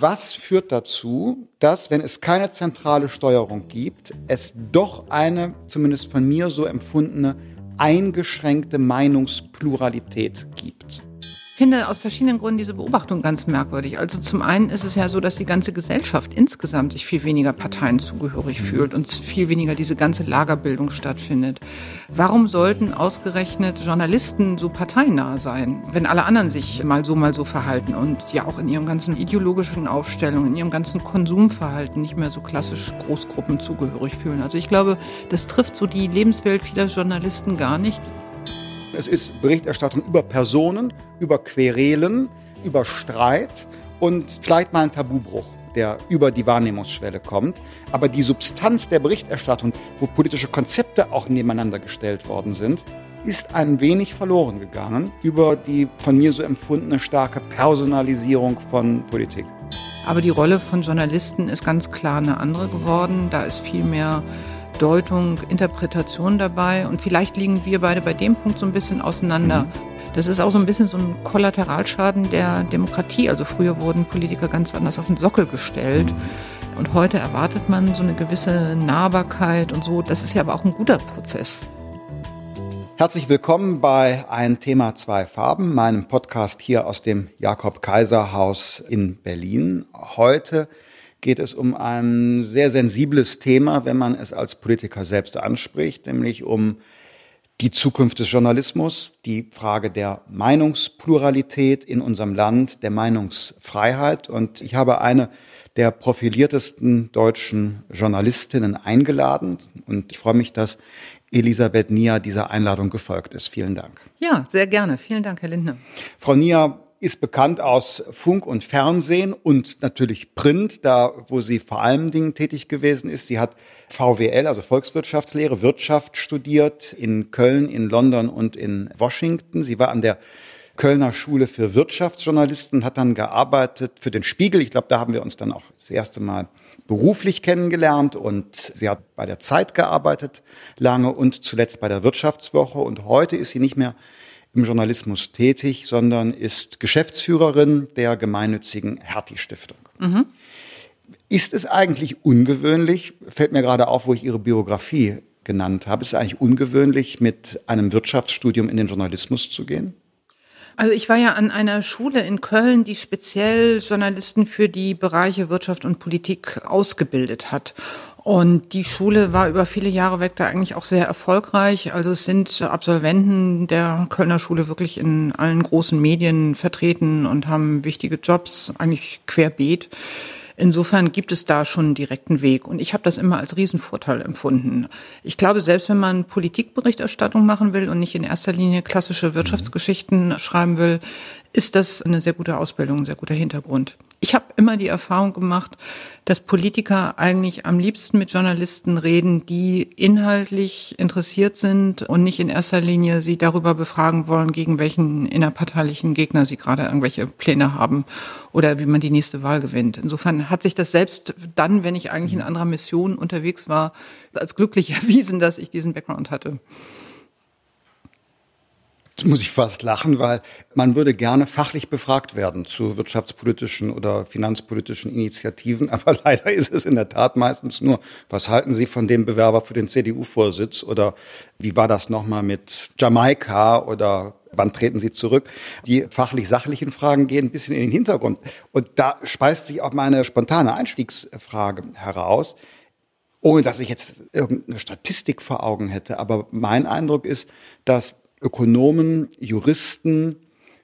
Was führt dazu, dass, wenn es keine zentrale Steuerung gibt, es doch eine, zumindest von mir so empfundene, eingeschränkte Meinungspluralität gibt? Finde aus verschiedenen Gründen diese Beobachtung ganz merkwürdig. Also zum einen ist es ja so, dass die ganze Gesellschaft insgesamt sich viel weniger Parteien zugehörig mhm. fühlt und viel weniger diese ganze Lagerbildung stattfindet. Warum sollten ausgerechnet Journalisten so parteinah sein, wenn alle anderen sich mal so, mal so verhalten und ja auch in ihrem ganzen ideologischen Aufstellung, in ihrem ganzen Konsumverhalten nicht mehr so klassisch Großgruppen zugehörig fühlen? Also ich glaube, das trifft so die Lebenswelt vieler Journalisten gar nicht. Es ist Berichterstattung über Personen, über Querelen, über Streit und vielleicht mal ein Tabubruch der über die Wahrnehmungsschwelle kommt. Aber die Substanz der Berichterstattung, wo politische Konzepte auch nebeneinander gestellt worden sind, ist ein wenig verloren gegangen über die von mir so empfundene starke Personalisierung von Politik. Aber die Rolle von Journalisten ist ganz klar eine andere geworden. Da ist viel mehr Deutung, Interpretation dabei. Und vielleicht liegen wir beide bei dem Punkt so ein bisschen auseinander. Mhm. Das ist auch so ein bisschen so ein Kollateralschaden der Demokratie. Also früher wurden Politiker ganz anders auf den Sockel gestellt. Mhm. Und heute erwartet man so eine gewisse Nahbarkeit und so. Das ist ja aber auch ein guter Prozess. Herzlich willkommen bei Ein Thema, zwei Farben, meinem Podcast hier aus dem Jakob Kaiser Haus in Berlin. Heute geht es um ein sehr sensibles Thema, wenn man es als Politiker selbst anspricht, nämlich um die Zukunft des Journalismus, die Frage der Meinungspluralität in unserem Land, der Meinungsfreiheit. Und ich habe eine der profiliertesten deutschen Journalistinnen eingeladen. Und ich freue mich, dass Elisabeth Nia dieser Einladung gefolgt ist. Vielen Dank. Ja, sehr gerne. Vielen Dank, Herr Lindner. Frau Nia, ist bekannt aus Funk und Fernsehen und natürlich Print, da wo sie vor allen Dingen tätig gewesen ist. Sie hat VWL, also Volkswirtschaftslehre, Wirtschaft studiert in Köln, in London und in Washington. Sie war an der Kölner Schule für Wirtschaftsjournalisten, hat dann gearbeitet für den Spiegel. Ich glaube, da haben wir uns dann auch das erste Mal beruflich kennengelernt und sie hat bei der Zeit gearbeitet lange und zuletzt bei der Wirtschaftswoche und heute ist sie nicht mehr im Journalismus tätig, sondern ist Geschäftsführerin der gemeinnützigen Hertie-Stiftung. Mhm. Ist es eigentlich ungewöhnlich, fällt mir gerade auf, wo ich Ihre Biografie genannt habe, ist es eigentlich ungewöhnlich, mit einem Wirtschaftsstudium in den Journalismus zu gehen? Also ich war ja an einer Schule in Köln, die speziell Journalisten für die Bereiche Wirtschaft und Politik ausgebildet hat. Und die Schule war über viele Jahre weg da eigentlich auch sehr erfolgreich. Also es sind Absolventen der Kölner Schule wirklich in allen großen Medien vertreten und haben wichtige Jobs, eigentlich querbeet. Insofern gibt es da schon einen direkten Weg. Und ich habe das immer als Riesenvorteil empfunden. Ich glaube, selbst wenn man Politikberichterstattung machen will und nicht in erster Linie klassische Wirtschaftsgeschichten schreiben will, ist das eine sehr gute Ausbildung, ein sehr guter Hintergrund. Ich habe immer die Erfahrung gemacht, dass Politiker eigentlich am liebsten mit Journalisten reden, die inhaltlich interessiert sind und nicht in erster Linie sie darüber befragen wollen, gegen welchen innerparteilichen Gegner sie gerade irgendwelche Pläne haben oder wie man die nächste Wahl gewinnt. Insofern hat sich das selbst dann, wenn ich eigentlich in anderer Mission unterwegs war, als glücklich erwiesen, dass ich diesen Background hatte muss ich fast lachen, weil man würde gerne fachlich befragt werden zu wirtschaftspolitischen oder finanzpolitischen Initiativen, aber leider ist es in der Tat meistens nur, was halten Sie von dem Bewerber für den CDU-Vorsitz oder wie war das nochmal mit Jamaika oder wann treten Sie zurück? Die fachlich-sachlichen Fragen gehen ein bisschen in den Hintergrund. Und da speist sich auch meine spontane Einstiegsfrage heraus ohne dass ich jetzt irgendeine Statistik vor Augen hätte. Aber mein Eindruck ist, dass Ökonomen, Juristen,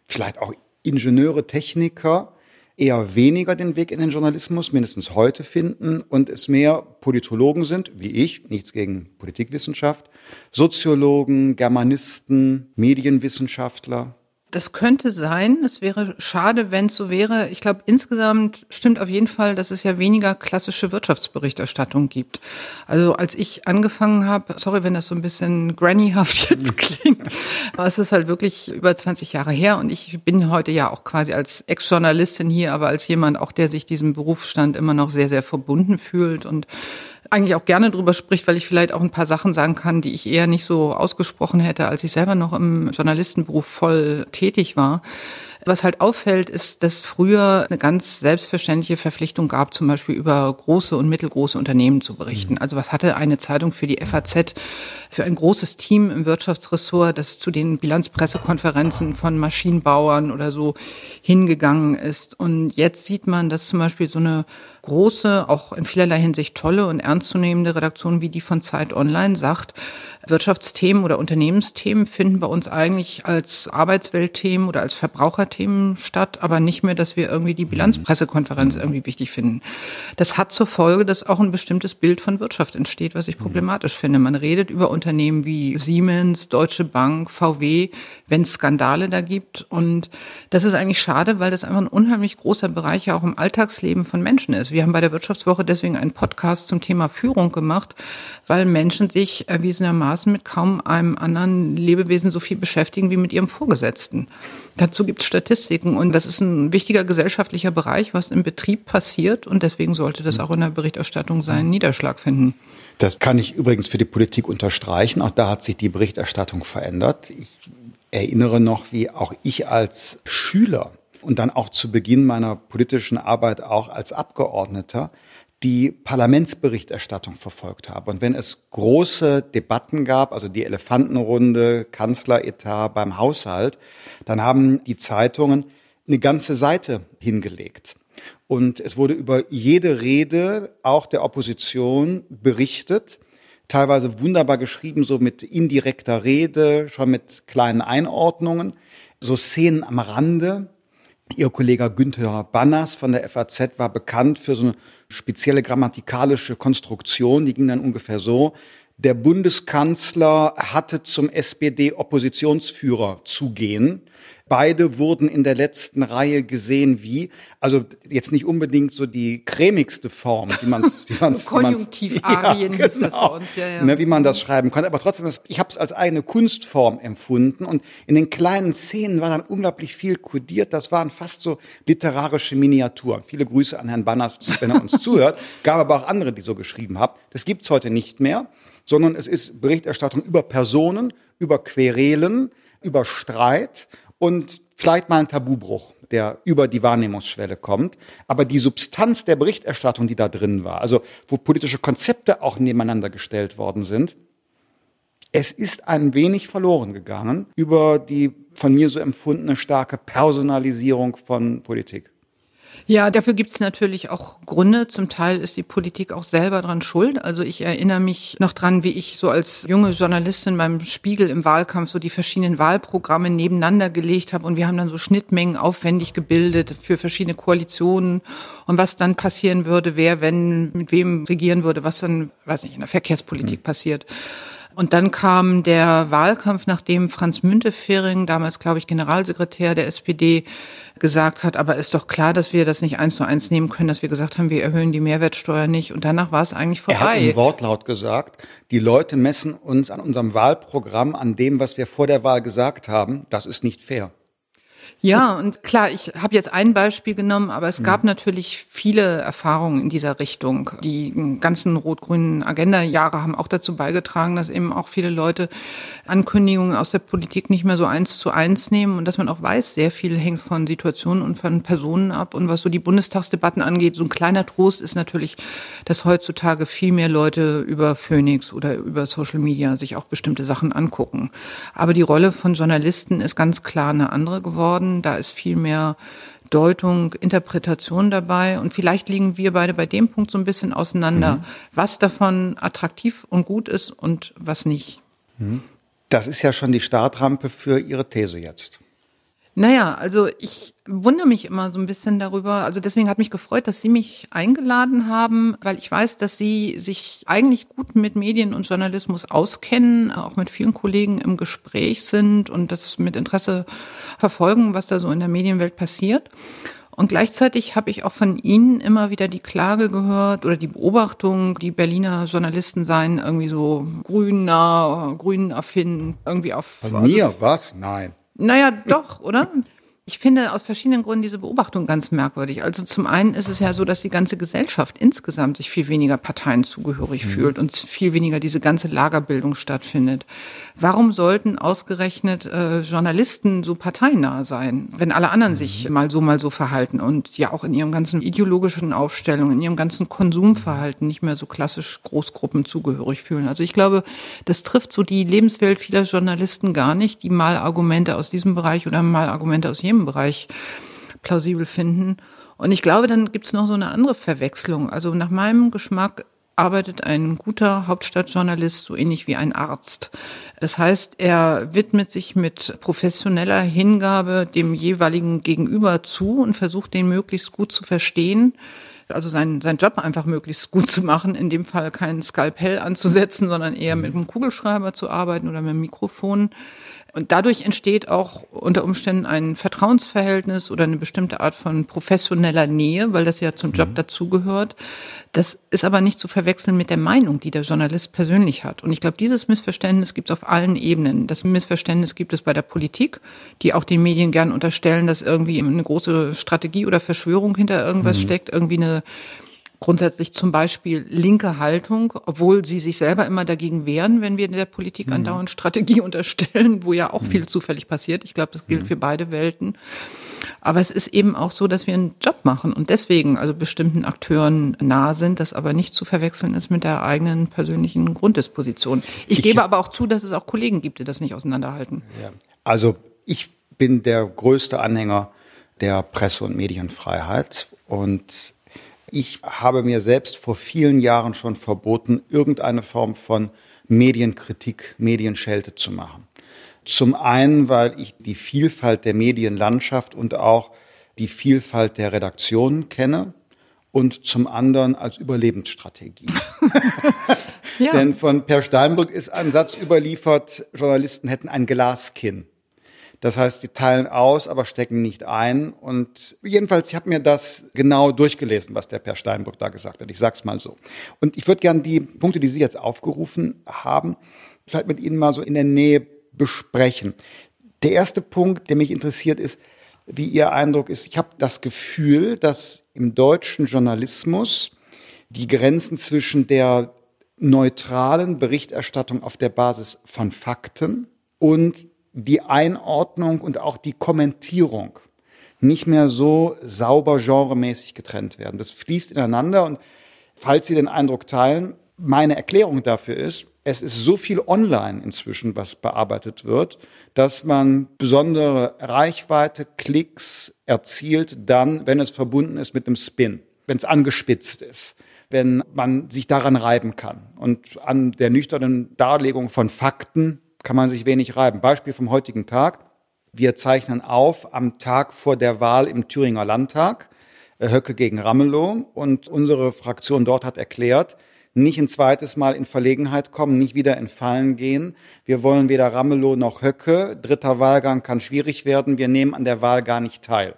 vielleicht auch Ingenieure, Techniker eher weniger den Weg in den Journalismus, mindestens heute finden und es mehr Politologen sind, wie ich, nichts gegen Politikwissenschaft, Soziologen, Germanisten, Medienwissenschaftler, das könnte sein. Es wäre schade, wenn es so wäre. Ich glaube, insgesamt stimmt auf jeden Fall, dass es ja weniger klassische Wirtschaftsberichterstattung gibt. Also als ich angefangen habe, sorry, wenn das so ein bisschen grannyhaft jetzt klingt, aber es ist halt wirklich über 20 Jahre her und ich bin heute ja auch quasi als Ex-Journalistin hier, aber als jemand auch, der sich diesem Berufsstand immer noch sehr, sehr verbunden fühlt und eigentlich auch gerne drüber spricht, weil ich vielleicht auch ein paar Sachen sagen kann, die ich eher nicht so ausgesprochen hätte, als ich selber noch im Journalistenberuf voll tätig war. Was halt auffällt, ist, dass früher eine ganz selbstverständliche Verpflichtung gab, zum Beispiel über große und mittelgroße Unternehmen zu berichten. Mhm. Also was hatte eine Zeitung für die FAZ für ein großes Team im Wirtschaftsressort, das zu den Bilanzpressekonferenzen von Maschinenbauern oder so hingegangen ist. Und jetzt sieht man, dass zum Beispiel so eine große, auch in vielerlei Hinsicht tolle und ernstzunehmende Redaktion wie die von Zeit Online sagt, Wirtschaftsthemen oder Unternehmensthemen finden bei uns eigentlich als Arbeitsweltthemen oder als Verbraucherthemen statt, aber nicht mehr, dass wir irgendwie die Bilanzpressekonferenz irgendwie wichtig finden. Das hat zur Folge, dass auch ein bestimmtes Bild von Wirtschaft entsteht, was ich problematisch finde. Man redet über Unternehmen wie Siemens, Deutsche Bank, VW, wenn es Skandale da gibt. Und das ist eigentlich schade, weil das einfach ein unheimlich großer Bereich ja auch im Alltagsleben von Menschen ist. Wir haben bei der Wirtschaftswoche deswegen einen Podcast zum Thema Führung gemacht, weil Menschen sich erwiesenermaßen mit kaum einem anderen Lebewesen so viel beschäftigen wie mit ihrem Vorgesetzten. Dazu gibt es Statistiken und das ist ein wichtiger gesellschaftlicher Bereich, was im Betrieb passiert und deswegen sollte das auch in der Berichterstattung seinen Niederschlag finden. Das kann ich übrigens für die Politik unterstreichen. Auch da hat sich die Berichterstattung verändert. Ich erinnere noch, wie auch ich als Schüler und dann auch zu Beginn meiner politischen Arbeit auch als Abgeordneter die Parlamentsberichterstattung verfolgt habe. Und wenn es große Debatten gab, also die Elefantenrunde, Kanzleretat beim Haushalt, dann haben die Zeitungen eine ganze Seite hingelegt. Und es wurde über jede Rede auch der Opposition berichtet, teilweise wunderbar geschrieben, so mit indirekter Rede, schon mit kleinen Einordnungen, so Szenen am Rande. Ihr Kollege Günther Banners von der FAZ war bekannt für so eine spezielle grammatikalische Konstruktion, die ging dann ungefähr so. Der Bundeskanzler hatte zum SPD-Oppositionsführer zu gehen. Beide wurden in der letzten Reihe gesehen wie, also jetzt nicht unbedingt so die cremigste Form, wie man es, wie man's, Konjunktivarien ja, genau, das bei uns, ja, ja. Ne, wie man das schreiben konnte. Aber trotzdem, ich habe es als eigene Kunstform empfunden und in den kleinen Szenen war dann unglaublich viel kodiert. Das waren fast so literarische Miniaturen. Viele Grüße an Herrn Banners, wenn er uns zuhört. Gab aber auch andere, die so geschrieben haben. Das gibt's heute nicht mehr, sondern es ist Berichterstattung über Personen, über Querelen, über Streit und vielleicht mal ein Tabubruch, der über die Wahrnehmungsschwelle kommt. Aber die Substanz der Berichterstattung, die da drin war, also wo politische Konzepte auch nebeneinander gestellt worden sind, es ist ein wenig verloren gegangen über die von mir so empfundene starke Personalisierung von Politik. Ja, dafür gibt es natürlich auch Gründe. Zum Teil ist die Politik auch selber dran schuld. Also ich erinnere mich noch dran, wie ich so als junge Journalistin beim Spiegel im Wahlkampf so die verschiedenen Wahlprogramme nebeneinander gelegt habe und wir haben dann so Schnittmengen aufwendig gebildet für verschiedene Koalitionen und was dann passieren würde, wer, wenn, mit wem regieren würde, was dann, weiß nicht, in der Verkehrspolitik mhm. passiert. Und dann kam der Wahlkampf, nachdem Franz Müntefering, damals glaube ich Generalsekretär der SPD, gesagt hat, aber ist doch klar, dass wir das nicht eins zu eins nehmen können, dass wir gesagt haben, wir erhöhen die Mehrwertsteuer nicht. Und danach war es eigentlich vorbei. Er hat im Wortlaut gesagt, die Leute messen uns an unserem Wahlprogramm, an dem, was wir vor der Wahl gesagt haben. Das ist nicht fair. Ja, und klar, ich habe jetzt ein Beispiel genommen, aber es gab mhm. natürlich viele Erfahrungen in dieser Richtung. Die ganzen rot-grünen Agenda-Jahre haben auch dazu beigetragen, dass eben auch viele Leute Ankündigungen aus der Politik nicht mehr so eins zu eins nehmen und dass man auch weiß, sehr viel hängt von Situationen und von Personen ab. Und was so die Bundestagsdebatten angeht, so ein kleiner Trost ist natürlich, dass heutzutage viel mehr Leute über Phoenix oder über Social Media sich auch bestimmte Sachen angucken. Aber die Rolle von Journalisten ist ganz klar eine andere geworden Da ist viel mehr Deutung, Interpretation dabei. Und vielleicht liegen wir beide bei dem Punkt so ein bisschen auseinander, mhm. was davon attraktiv und gut ist und was nicht. Mhm. Das ist ja schon die Startrampe für Ihre These jetzt. Naja, also ich wundere mich immer so ein bisschen darüber. Also deswegen hat mich gefreut, dass Sie mich eingeladen haben, weil ich weiß, dass Sie sich eigentlich gut mit Medien und Journalismus auskennen, auch mit vielen Kollegen im Gespräch sind und das mit Interesse verfolgen, was da so in der Medienwelt passiert. Und gleichzeitig habe ich auch von Ihnen immer wieder die Klage gehört oder die Beobachtung, die Berliner Journalisten seien irgendwie so grüner, grünen affin, irgendwie auf. Von mir? Was? Nein. Naja, doch, oder? Ich finde aus verschiedenen Gründen diese Beobachtung ganz merkwürdig. Also zum einen ist es ja so, dass die ganze Gesellschaft insgesamt sich viel weniger Parteien zugehörig mhm. fühlt und viel weniger diese ganze Lagerbildung stattfindet. Warum sollten ausgerechnet äh, Journalisten so parteinah sein, wenn alle anderen mhm. sich mal so mal so verhalten und ja auch in ihrem ganzen ideologischen Aufstellung, in ihrem ganzen Konsumverhalten nicht mehr so klassisch Großgruppen zugehörig fühlen? Also ich glaube, das trifft so die Lebenswelt vieler Journalisten gar nicht, die mal Argumente aus diesem Bereich oder mal Argumente aus jenem Themenbereich plausibel finden. Und ich glaube, dann gibt es noch so eine andere Verwechslung. Also nach meinem Geschmack arbeitet ein guter Hauptstadtjournalist so ähnlich wie ein Arzt. Das heißt, er widmet sich mit professioneller Hingabe dem jeweiligen Gegenüber zu und versucht, den möglichst gut zu verstehen. Also seinen, seinen Job einfach möglichst gut zu machen, in dem Fall keinen Skalpell anzusetzen, sondern eher mit einem Kugelschreiber zu arbeiten oder mit einem Mikrofon. Und dadurch entsteht auch unter Umständen ein Vertrauensverhältnis oder eine bestimmte Art von professioneller Nähe, weil das ja zum Job mhm. dazugehört. Das ist aber nicht zu verwechseln mit der Meinung, die der Journalist persönlich hat. Und ich glaube, dieses Missverständnis gibt es auf allen Ebenen. Das Missverständnis gibt es bei der Politik, die auch den Medien gern unterstellen, dass irgendwie eine große Strategie oder Verschwörung hinter irgendwas mhm. steckt, irgendwie eine grundsätzlich zum Beispiel linke Haltung, obwohl sie sich selber immer dagegen wehren, wenn wir in der Politik mhm. andauernd Strategie unterstellen, wo ja auch mhm. viel zufällig passiert. Ich glaube, das gilt mhm. für beide Welten. Aber es ist eben auch so, dass wir einen Job machen und deswegen also bestimmten Akteuren nah sind, das aber nicht zu verwechseln ist mit der eigenen persönlichen Grunddisposition. Ich, ich gebe aber auch zu, dass es auch Kollegen gibt, die das nicht auseinanderhalten. Ja. Also ich bin der größte Anhänger der Presse- und Medienfreiheit und ich habe mir selbst vor vielen Jahren schon verboten, irgendeine Form von Medienkritik, Medienschelte zu machen. Zum einen, weil ich die Vielfalt der Medienlandschaft und auch die Vielfalt der Redaktionen kenne und zum anderen als Überlebensstrategie. ja. Denn von Per Steinbrück ist ein Satz überliefert, Journalisten hätten ein Glaskinn. Das heißt, die teilen aus, aber stecken nicht ein. Und jedenfalls, ich habe mir das genau durchgelesen, was der Per Steinbrück da gesagt hat. Ich sag's mal so. Und ich würde gerne die Punkte, die Sie jetzt aufgerufen haben, vielleicht mit Ihnen mal so in der Nähe besprechen. Der erste Punkt, der mich interessiert, ist, wie Ihr Eindruck ist. Ich habe das Gefühl, dass im deutschen Journalismus die Grenzen zwischen der neutralen Berichterstattung auf der Basis von Fakten und die Einordnung und auch die Kommentierung nicht mehr so sauber genremäßig getrennt werden. Das fließt ineinander und falls Sie den Eindruck teilen, meine Erklärung dafür ist, es ist so viel online inzwischen, was bearbeitet wird, dass man besondere Reichweite, Klicks erzielt dann, wenn es verbunden ist mit einem Spin, wenn es angespitzt ist, wenn man sich daran reiben kann. Und an der nüchternen Darlegung von Fakten kann man sich wenig reiben. Beispiel vom heutigen Tag. Wir zeichnen auf am Tag vor der Wahl im Thüringer Landtag. Äh, Höcke gegen Ramelow. Und unsere Fraktion dort hat erklärt, nicht ein zweites Mal in Verlegenheit kommen, nicht wieder in Fallen gehen. Wir wollen weder Ramelow noch Höcke. Dritter Wahlgang kann schwierig werden. Wir nehmen an der Wahl gar nicht teil.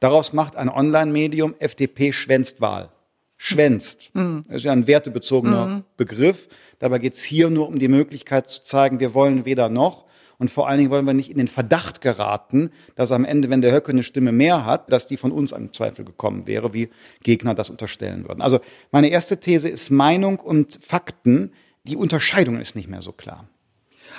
Daraus macht ein Online-Medium FDP schwänzt Wahl. Schwänzt. Mhm. Das ist ja ein wertebezogener mhm. Begriff. Dabei geht es hier nur um die Möglichkeit zu zeigen, wir wollen weder noch. Und vor allen Dingen wollen wir nicht in den Verdacht geraten, dass am Ende, wenn der Höcke eine Stimme mehr hat, dass die von uns an Zweifel gekommen wäre, wie Gegner das unterstellen würden. Also meine erste These ist Meinung und Fakten. Die Unterscheidung ist nicht mehr so klar.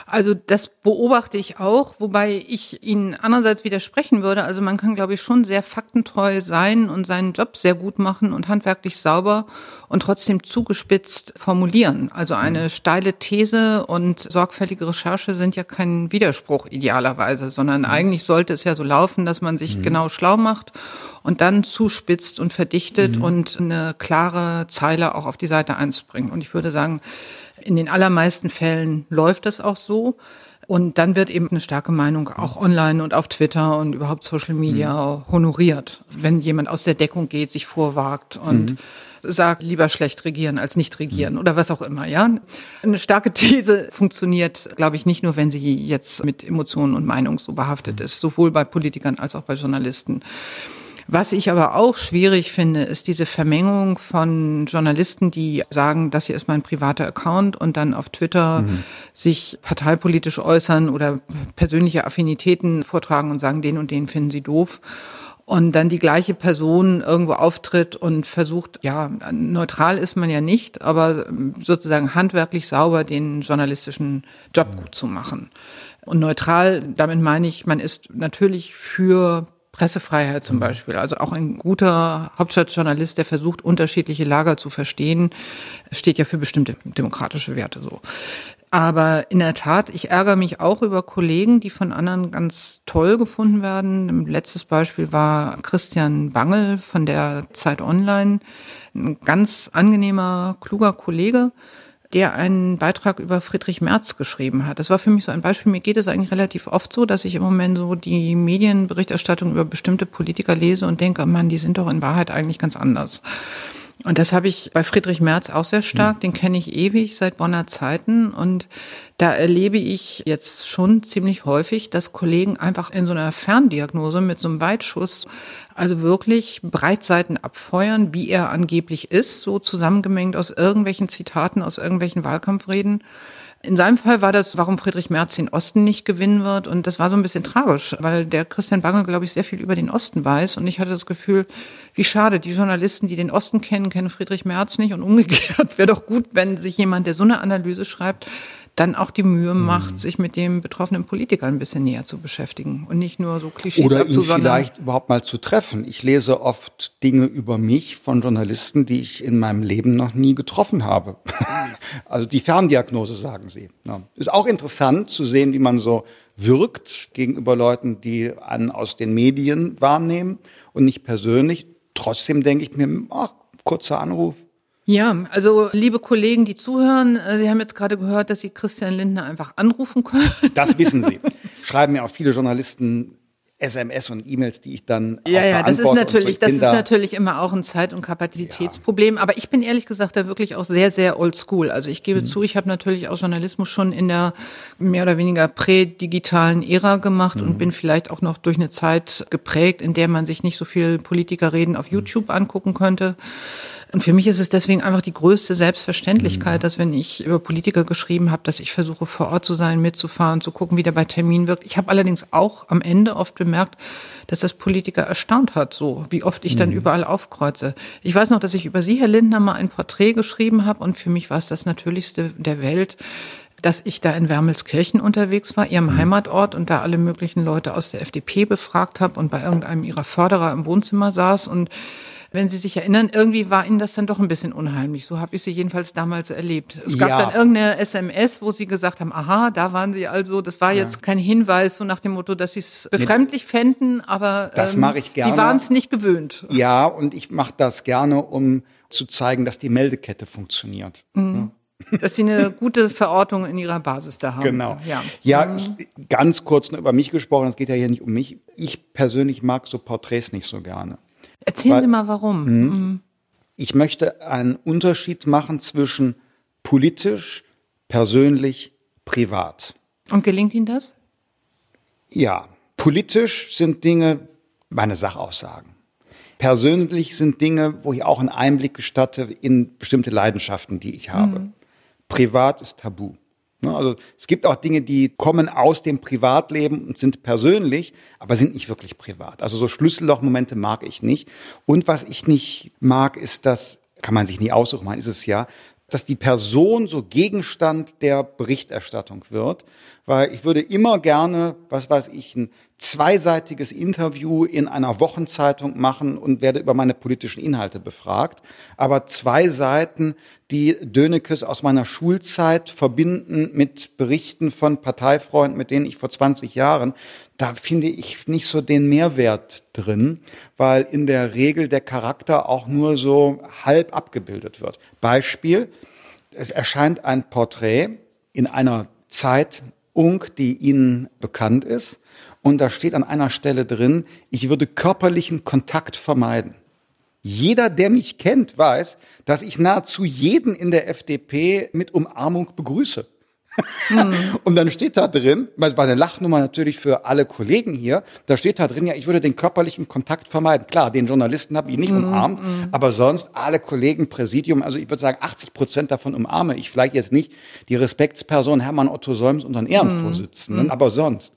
Also das beobachte ich auch, wobei ich Ihnen andererseits widersprechen würde. Also man kann, glaube ich, schon sehr faktentreu sein und seinen Job sehr gut machen und handwerklich sauber und trotzdem zugespitzt formulieren. Also eine mhm. steile These und sorgfältige Recherche sind ja kein Widerspruch idealerweise, sondern mhm. eigentlich sollte es ja so laufen, dass man sich mhm. genau schlau macht und dann zuspitzt und verdichtet mhm. und eine klare Zeile auch auf die Seite eins bringt. Und ich würde sagen, in den allermeisten Fällen läuft das auch so. Und dann wird eben eine starke Meinung auch online und auf Twitter und überhaupt Social Media mhm. honoriert. Wenn jemand aus der Deckung geht, sich vorwagt und mhm. sagt, lieber schlecht regieren als nicht regieren mhm. oder was auch immer, ja. Eine starke These funktioniert, glaube ich, nicht nur, wenn sie jetzt mit Emotionen und Meinung so behaftet mhm. ist, sowohl bei Politikern als auch bei Journalisten. Was ich aber auch schwierig finde, ist diese Vermengung von Journalisten, die sagen, das hier ist mein privater Account und dann auf Twitter mhm. sich parteipolitisch äußern oder persönliche Affinitäten vortragen und sagen, den und den finden sie doof und dann die gleiche Person irgendwo auftritt und versucht, ja, neutral ist man ja nicht, aber sozusagen handwerklich sauber den journalistischen Job gut zu machen. Und neutral, damit meine ich, man ist natürlich für Pressefreiheit zum Beispiel. Also auch ein guter Hauptstadtjournalist, der versucht, unterschiedliche Lager zu verstehen, steht ja für bestimmte demokratische Werte so. Aber in der Tat, ich ärgere mich auch über Kollegen, die von anderen ganz toll gefunden werden. Letztes Beispiel war Christian Bangel von der Zeit Online. Ein ganz angenehmer, kluger Kollege, der einen Beitrag über Friedrich Merz geschrieben hat. Das war für mich so ein Beispiel. Mir geht es eigentlich relativ oft so, dass ich im Moment so die Medienberichterstattung über bestimmte Politiker lese und denke, Mann, die sind doch in Wahrheit eigentlich ganz anders. Und das habe ich bei Friedrich Merz auch sehr stark. Mhm. Den kenne ich ewig seit Bonner Zeiten. Und da erlebe ich jetzt schon ziemlich häufig, dass Kollegen einfach in so einer Ferndiagnose mit so einem Weitschuss also wirklich Breitseiten abfeuern, wie er angeblich ist, so zusammengemengt aus irgendwelchen Zitaten, aus irgendwelchen Wahlkampfreden. In seinem Fall war das, warum Friedrich Merz den Osten nicht gewinnen wird. Und das war so ein bisschen tragisch, weil der Christian Bangel, glaube ich, sehr viel über den Osten weiß. Und ich hatte das Gefühl, wie schade, die Journalisten, die den Osten kennen, kennen Friedrich Merz nicht. Und umgekehrt wäre doch gut, wenn sich jemand, der so eine Analyse schreibt, dann auch die Mühe mhm. macht, mhm. sich mit dem betroffenen Politiker ein bisschen näher zu beschäftigen und nicht nur so Klischees Oder ihn vielleicht überhaupt mal zu treffen. Ich lese oft Dinge über mich von Journalisten, die ich in meinem Leben noch nie getroffen habe. also die Ferndiagnose, sagen sie. Ja. Ist auch interessant zu sehen, wie man so wirkt gegenüber Leuten, die einen aus den Medien wahrnehmen und nicht persönlich. Trotzdem denke ich mir, ach, kurzer Anruf, ja, also liebe Kollegen, die zuhören, äh, Sie haben jetzt gerade gehört, dass Sie Christian Lindner einfach anrufen können. Das wissen Sie. Schreiben mir auch viele Journalisten SMS und E-Mails, die ich dann ja ja das ist natürlich das ist natürlich immer auch ein Zeit- und Kapazitätsproblem. Ja. Aber ich bin ehrlich gesagt da wirklich auch sehr sehr oldschool. Also ich gebe mhm. zu, ich habe natürlich auch Journalismus schon in der mehr oder weniger prädigitalen Ära gemacht mhm. und bin vielleicht auch noch durch eine Zeit geprägt, in der man sich nicht so viel Politikerreden auf YouTube mhm. angucken könnte. Und für mich ist es deswegen einfach die größte Selbstverständlichkeit, mhm. dass wenn ich über Politiker geschrieben habe, dass ich versuche vor Ort zu sein, mitzufahren, zu gucken, wie der bei Termin wirkt. Ich habe allerdings auch am Ende oft bemerkt, dass das Politiker erstaunt hat, so wie oft ich dann mhm. überall aufkreuze. Ich weiß noch, dass ich über Sie, Herr Lindner, mal ein Porträt geschrieben habe und für mich war es das Natürlichste der Welt, dass ich da in Wermelskirchen unterwegs war, ihrem mhm. Heimatort, und da alle möglichen Leute aus der FDP befragt habe und bei irgendeinem ihrer Förderer im Wohnzimmer saß und wenn Sie sich erinnern, irgendwie war Ihnen das dann doch ein bisschen unheimlich. So habe ich Sie jedenfalls damals erlebt. Es gab ja. dann irgendeine SMS, wo Sie gesagt haben, aha, da waren Sie also. Das war jetzt ja. kein Hinweis so nach dem Motto, dass Sie es befremdlich nee, fänden, aber das ähm, mache ich gerne. Sie waren es nicht gewöhnt. Ja, und ich mache das gerne, um zu zeigen, dass die Meldekette funktioniert. Mhm. Dass Sie eine gute Verortung in Ihrer Basis da haben. Genau. Ja, ja mhm. ich, ganz kurz nur über mich gesprochen, es geht ja hier nicht um mich. Ich persönlich mag so Porträts nicht so gerne. Erzählen Weil, Sie mal warum. Mh, mhm. Ich möchte einen Unterschied machen zwischen politisch, persönlich, privat. Und gelingt Ihnen das? Ja, politisch sind Dinge meine Sachaussagen. Persönlich sind Dinge, wo ich auch einen Einblick gestatte in bestimmte Leidenschaften, die ich habe. Mhm. Privat ist tabu. Ne, also es gibt auch Dinge, die kommen aus dem Privatleben und sind persönlich, aber sind nicht wirklich privat. Also so Schlüssellochmomente mag ich nicht. Und was ich nicht mag, ist das, kann man sich nie aussuchen, man ist es ja, dass die Person so Gegenstand der Berichterstattung wird, weil ich würde immer gerne, was weiß ich, ein zweiseitiges Interview in einer Wochenzeitung machen und werde über meine politischen Inhalte befragt. Aber zwei Seiten, die Dönekes aus meiner Schulzeit verbinden mit Berichten von Parteifreunden, mit denen ich vor 20 Jahren, da finde ich nicht so den Mehrwert drin, weil in der Regel der Charakter auch nur so halb abgebildet wird. Beispiel, es erscheint ein Porträt in einer Zeitung, die Ihnen bekannt ist und da steht an einer Stelle drin, ich würde körperlichen Kontakt vermeiden. Jeder, der mich kennt, weiß, dass ich nahezu jeden in der FDP mit Umarmung begrüße. Mhm. und dann steht da drin, weil es war eine Lachnummer natürlich für alle Kollegen hier, da steht da drin, ja, ich würde den körperlichen Kontakt vermeiden. Klar, den Journalisten habe ich nicht mhm. umarmt, mhm. aber sonst alle Kollegen, Präsidium, also ich würde sagen, 80 Prozent davon umarme ich. Vielleicht jetzt nicht die Respektsperson Hermann Otto Solms, unseren Ehrenvorsitzenden, mhm. aber sonst.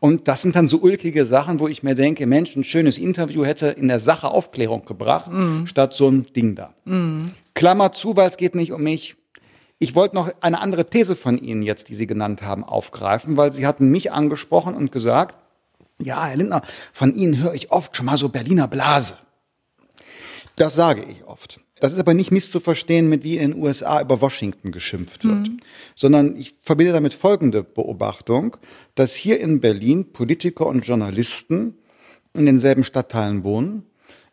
Und das sind dann so ulkige Sachen, wo ich mir denke, Mensch, ein schönes Interview hätte in der Sache Aufklärung gebracht, mm. statt so ein Ding da. Mm. Klammer zu, weil es geht nicht um mich. Ich wollte noch eine andere These von Ihnen jetzt, die Sie genannt haben, aufgreifen, weil Sie hatten mich angesprochen und gesagt, ja, Herr Lindner, von Ihnen höre ich oft schon mal so Berliner Blase. Das sage ich oft. Das ist aber nicht misszuverstehen mit wie in den USA über Washington geschimpft wird, mhm. sondern ich verbinde damit folgende Beobachtung, dass hier in Berlin Politiker und Journalisten in denselben Stadtteilen wohnen,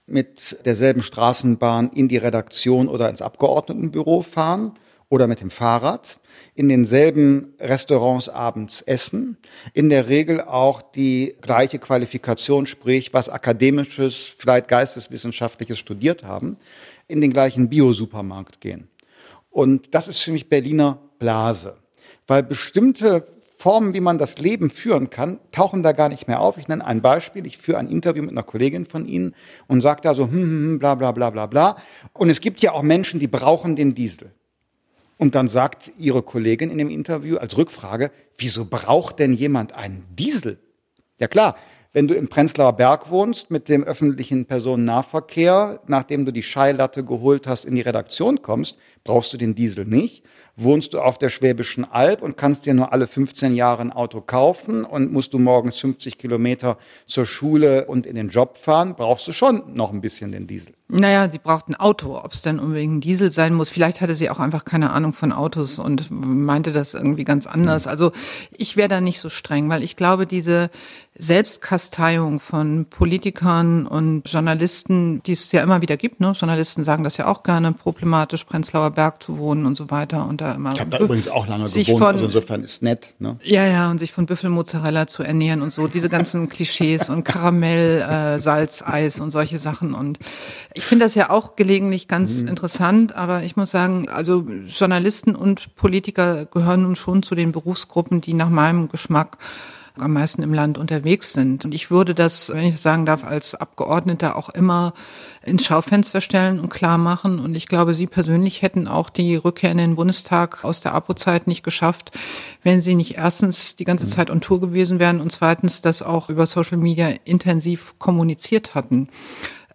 mit derselben Straßenbahn in die Redaktion oder ins Abgeordnetenbüro fahren oder mit dem Fahrrad, in denselben Restaurants abends essen, in der Regel auch die gleiche Qualifikation, sprich was akademisches, vielleicht geisteswissenschaftliches studiert haben, in den gleichen Bio-Supermarkt gehen. Und das ist für mich Berliner Blase, weil bestimmte Formen, wie man das Leben führen kann, tauchen da gar nicht mehr auf. Ich nenne ein Beispiel. Ich führe ein Interview mit einer Kollegin von Ihnen und sage da so, hm, hm, hm, bla, bla, bla, bla, bla. Und es gibt ja auch Menschen, die brauchen den Diesel. Und dann sagt Ihre Kollegin in dem Interview als Rückfrage, wieso braucht denn jemand einen Diesel? Ja klar, wenn du im Prenzlauer Berg wohnst mit dem öffentlichen Personennahverkehr, nachdem du die Scheilatte geholt hast, in die Redaktion kommst, brauchst du den Diesel nicht wohnst du auf der Schwäbischen Alb und kannst dir nur alle 15 Jahre ein Auto kaufen und musst du morgens 50 Kilometer zur Schule und in den Job fahren, brauchst du schon noch ein bisschen den Diesel. Naja, sie braucht ein Auto. Ob es denn unbedingt Diesel sein muss, vielleicht hatte sie auch einfach keine Ahnung von Autos und meinte das irgendwie ganz anders. Mhm. Also ich wäre da nicht so streng, weil ich glaube, diese Selbstkasteiung von Politikern und Journalisten, die es ja immer wieder gibt, ne? Journalisten sagen das ja auch gerne, problematisch, Prenzlauer Berg zu wohnen und so weiter. Und da immer ich habe da übrigens auch lange gewohnt, von, also insofern ist nett. Ne? Ja, ja, und sich von Büffelmozzarella zu ernähren und so, diese ganzen Klischees und Karamell, äh, Salz, Eis und solche Sachen. Und ich finde das ja auch gelegentlich ganz mhm. interessant, aber ich muss sagen, also Journalisten und Politiker gehören nun schon zu den Berufsgruppen, die nach meinem Geschmack am meisten im Land unterwegs sind. Und ich würde das, wenn ich sagen darf, als Abgeordneter auch immer ins Schaufenster stellen und klar machen. Und ich glaube, Sie persönlich hätten auch die Rückkehr in den Bundestag aus der APO-Zeit nicht geschafft, wenn Sie nicht erstens die ganze Zeit on Tour gewesen wären und zweitens das auch über Social Media intensiv kommuniziert hatten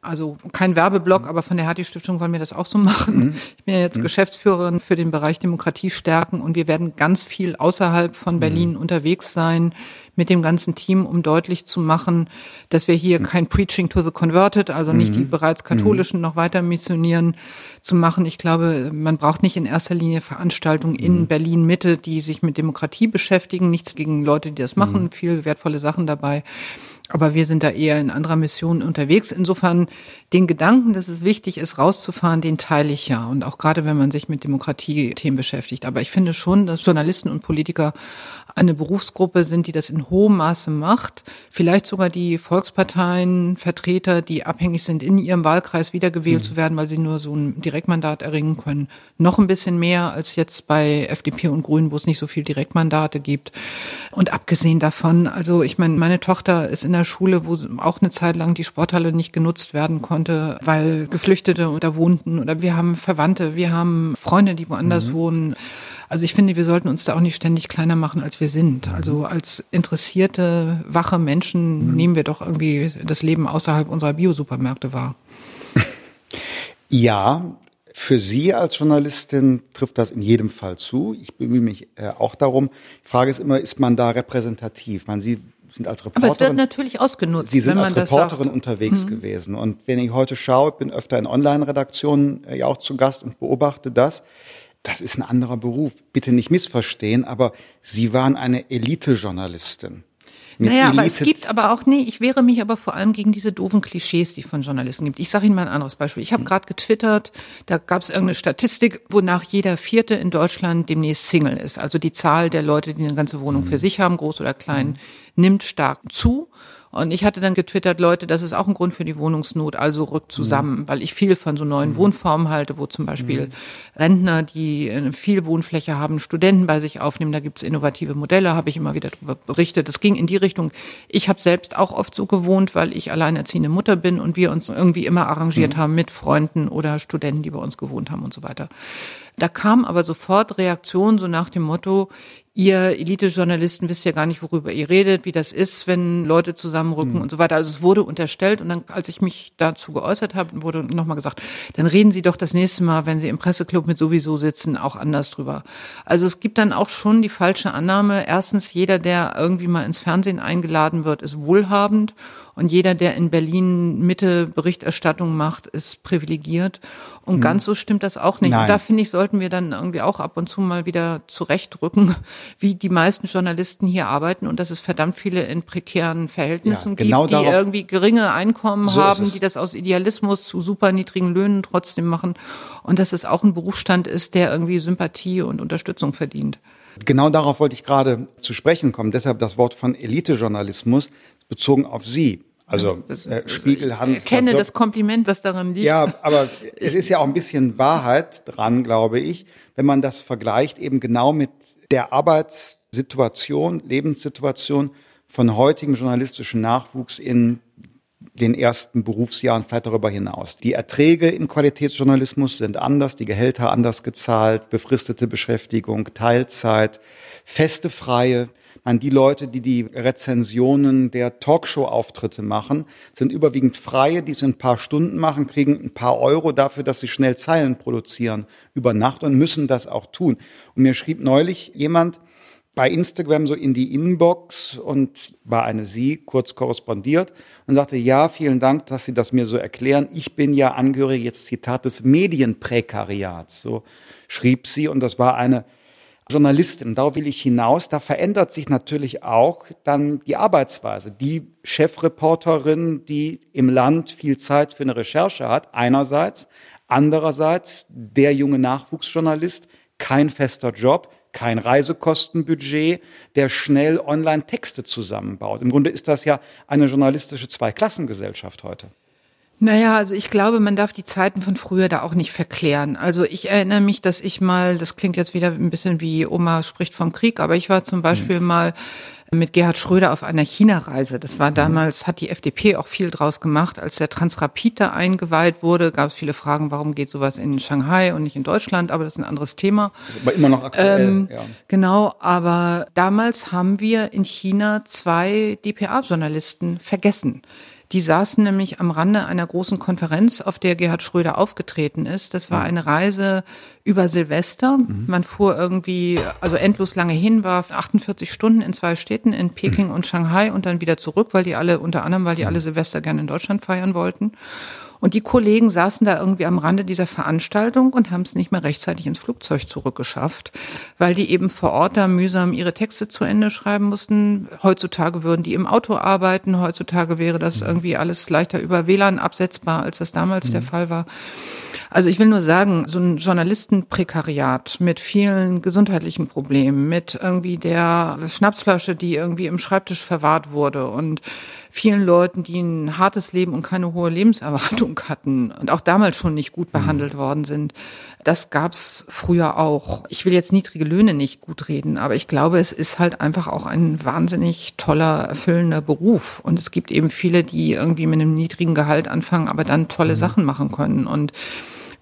also kein Werbeblock, mhm. aber von der Hertie Stiftung wollen wir das auch so machen. Mhm. Ich bin ja jetzt mhm. Geschäftsführerin für den Bereich Demokratie stärken und wir werden ganz viel außerhalb von Berlin mhm. unterwegs sein mit dem ganzen Team, um deutlich zu machen, dass wir hier kein Preaching to the Converted, also nicht die bereits Katholischen noch weiter missionieren zu machen. Ich glaube, man braucht nicht in erster Linie Veranstaltungen in Berlin Mitte, die sich mit Demokratie beschäftigen. Nichts gegen Leute, die das machen, viel wertvolle Sachen dabei. Aber wir sind da eher in anderer Mission unterwegs. Insofern den Gedanken, dass es wichtig ist, rauszufahren, den teile ich ja. Und auch gerade, wenn man sich mit Demokratie-Themen beschäftigt. Aber ich finde schon, dass Journalisten und Politiker eine Berufsgruppe sind, die das in hohem Maße macht. Vielleicht sogar die Volksparteien, Vertreter, die abhängig sind, in ihrem Wahlkreis wiedergewählt mhm. zu werden, weil sie nur so ein Direktmandat erringen können. Noch ein bisschen mehr als jetzt bei FDP und Grünen, wo es nicht so viel Direktmandate gibt. Und abgesehen davon, also ich meine, meine Tochter ist in der Schule, wo auch eine Zeit lang die Sporthalle nicht genutzt werden konnte, weil Geflüchtete da wohnten oder wir haben Verwandte, wir haben Freunde, die woanders mhm. wohnen. Also ich finde, wir sollten uns da auch nicht ständig kleiner machen, als wir sind. Mhm. Also als interessierte, wache Menschen mhm. nehmen wir doch irgendwie das Leben außerhalb unserer Biosupermärkte wahr. Ja, für Sie als Journalistin trifft das in jedem Fall zu. Ich bemühe mich äh, auch darum. Die Frage ist immer, ist man da repräsentativ? Man, Sie sind als Reporterin. Aber es wird natürlich ausgenutzt. Sie sind als Reporterin unterwegs mhm. gewesen. Und wenn ich heute schaue, bin öfter in Online-Redaktionen äh, ja auch zu Gast und beobachte das das ist ein anderer Beruf. Bitte nicht missverstehen, aber Sie waren eine Elite-Journalistin. Naja, Elite aber es gibt aber auch, nee, ich wehre mich aber vor allem gegen diese doofen Klischees, die von Journalisten gibt. Ich sage Ihnen mal ein anderes Beispiel. Ich habe hm. gerade getwittert, da gab es irgendeine Statistik, wonach jeder Vierte in Deutschland demnächst Single ist. Also die Zahl der Leute, die eine ganze Wohnung für hm. sich haben, groß oder klein, hm. nimmt stark zu. Und ich hatte dann getwittert, Leute, das ist auch ein Grund für die Wohnungsnot, also rückt zusammen, mhm. weil ich viel von so neuen mhm. Wohnformen halte, wo zum Beispiel mhm. Rentner, die viel Wohnfläche haben, Studenten bei sich aufnehmen. Da gibt's innovative Modelle, habe ich immer wieder darüber berichtet. Das ging in die Richtung. Ich habe selbst auch oft so gewohnt, weil ich alleinerziehende Mutter bin und wir uns irgendwie immer arrangiert mhm. haben mit Freunden oder Studenten, die bei uns gewohnt haben und so weiter. Da kam aber sofort Reaktion so nach dem Motto, ihr Elite-Journalisten wisst ja gar nicht, worüber ihr redet, wie das ist, wenn Leute zusammenrücken mhm. und so weiter. Also es wurde unterstellt und dann, als ich mich dazu geäußert habe, wurde nochmal gesagt, dann reden Sie doch das nächste Mal, wenn Sie im Presseclub mit sowieso sitzen, auch anders drüber. Also es gibt dann auch schon die falsche Annahme. Erstens, jeder, der irgendwie mal ins Fernsehen eingeladen wird, ist wohlhabend und jeder, der in Berlin Mitte Berichterstattung macht, ist privilegiert. Und hm. ganz so stimmt das auch nicht. Nein. Und da finde ich, sollten wir dann irgendwie auch ab und zu mal wieder zurechtrücken, wie die meisten Journalisten hier arbeiten und dass es verdammt viele in prekären Verhältnissen ja, genau gibt, die irgendwie geringe Einkommen so haben, die das aus Idealismus zu super niedrigen Löhnen trotzdem machen. Und dass es auch ein Berufsstand ist, der irgendwie Sympathie und Unterstützung verdient. Genau darauf wollte ich gerade zu sprechen kommen. Deshalb das Wort von Elitejournalismus bezogen auf Sie. Also das, äh, Spiegel, Hans. Ich kenne das Kompliment, was daran liegt. Ja, aber es ist ja auch ein bisschen Wahrheit dran, glaube ich, wenn man das vergleicht eben genau mit der Arbeitssituation, Lebenssituation von heutigem journalistischen Nachwuchs in den ersten Berufsjahren, vielleicht darüber hinaus. Die Erträge im Qualitätsjournalismus sind anders, die Gehälter anders gezahlt, befristete Beschäftigung, Teilzeit, feste Freie. Man, die Leute, die die Rezensionen der Talkshow-Auftritte machen, sind überwiegend Freie, die es in ein paar Stunden machen, kriegen ein paar Euro dafür, dass sie schnell Zeilen produzieren über Nacht und müssen das auch tun. Und mir schrieb neulich jemand, bei Instagram so in die Inbox und war eine Sie kurz korrespondiert und sagte, ja, vielen Dank, dass Sie das mir so erklären. Ich bin ja Angehörige, jetzt Zitat des Medienpräkariats. So schrieb sie und das war eine Journalistin. Da will ich hinaus. Da verändert sich natürlich auch dann die Arbeitsweise. Die Chefreporterin, die im Land viel Zeit für eine Recherche hat, einerseits. Andererseits der junge Nachwuchsjournalist, kein fester Job, kein Reisekostenbudget, der schnell online Texte zusammenbaut. Im Grunde ist das ja eine journalistische Zweiklassengesellschaft heute. Naja, also ich glaube, man darf die Zeiten von früher da auch nicht verklären. Also ich erinnere mich, dass ich mal, das klingt jetzt wieder ein bisschen wie Oma spricht vom Krieg, aber ich war zum Beispiel mhm. mal mit Gerhard Schröder auf einer China-Reise. Das war mhm. damals, hat die FDP auch viel draus gemacht. Als der Transrapid da eingeweiht wurde, gab es viele Fragen, warum geht sowas in Shanghai und nicht in Deutschland, aber das ist ein anderes Thema. Aber immer noch aktuell, ähm, ja. Genau, aber damals haben wir in China zwei DPA-Journalisten vergessen. Die saßen nämlich am Rande einer großen Konferenz, auf der Gerhard Schröder aufgetreten ist. Das war eine Reise über Silvester. Mhm. Man fuhr irgendwie, also endlos lange hin, war 48 Stunden in zwei Städten, in Peking und Shanghai und dann wieder zurück, weil die alle, unter anderem, weil die alle Silvester gerne in Deutschland feiern wollten. Und die Kollegen saßen da irgendwie am Rande dieser Veranstaltung und haben es nicht mehr rechtzeitig ins Flugzeug zurückgeschafft, weil die eben vor Ort da mühsam ihre Texte zu Ende schreiben mussten. Heutzutage würden die im Auto arbeiten. Heutzutage wäre das mhm. irgendwie alles leichter über WLAN absetzbar, als das damals mhm. der Fall war. Also ich will nur sagen, so ein Journalistenprekariat mit vielen gesundheitlichen Problemen, mit irgendwie der Schnapsflasche, die irgendwie im Schreibtisch verwahrt wurde und vielen Leuten, die ein hartes Leben und keine hohe Lebenserwartung hatten und auch damals schon nicht gut behandelt mhm. worden sind. Das gab's früher auch. Ich will jetzt niedrige Löhne nicht gut reden, aber ich glaube, es ist halt einfach auch ein wahnsinnig toller, erfüllender Beruf. Und es gibt eben viele, die irgendwie mit einem niedrigen Gehalt anfangen, aber dann tolle mhm. Sachen machen können. Und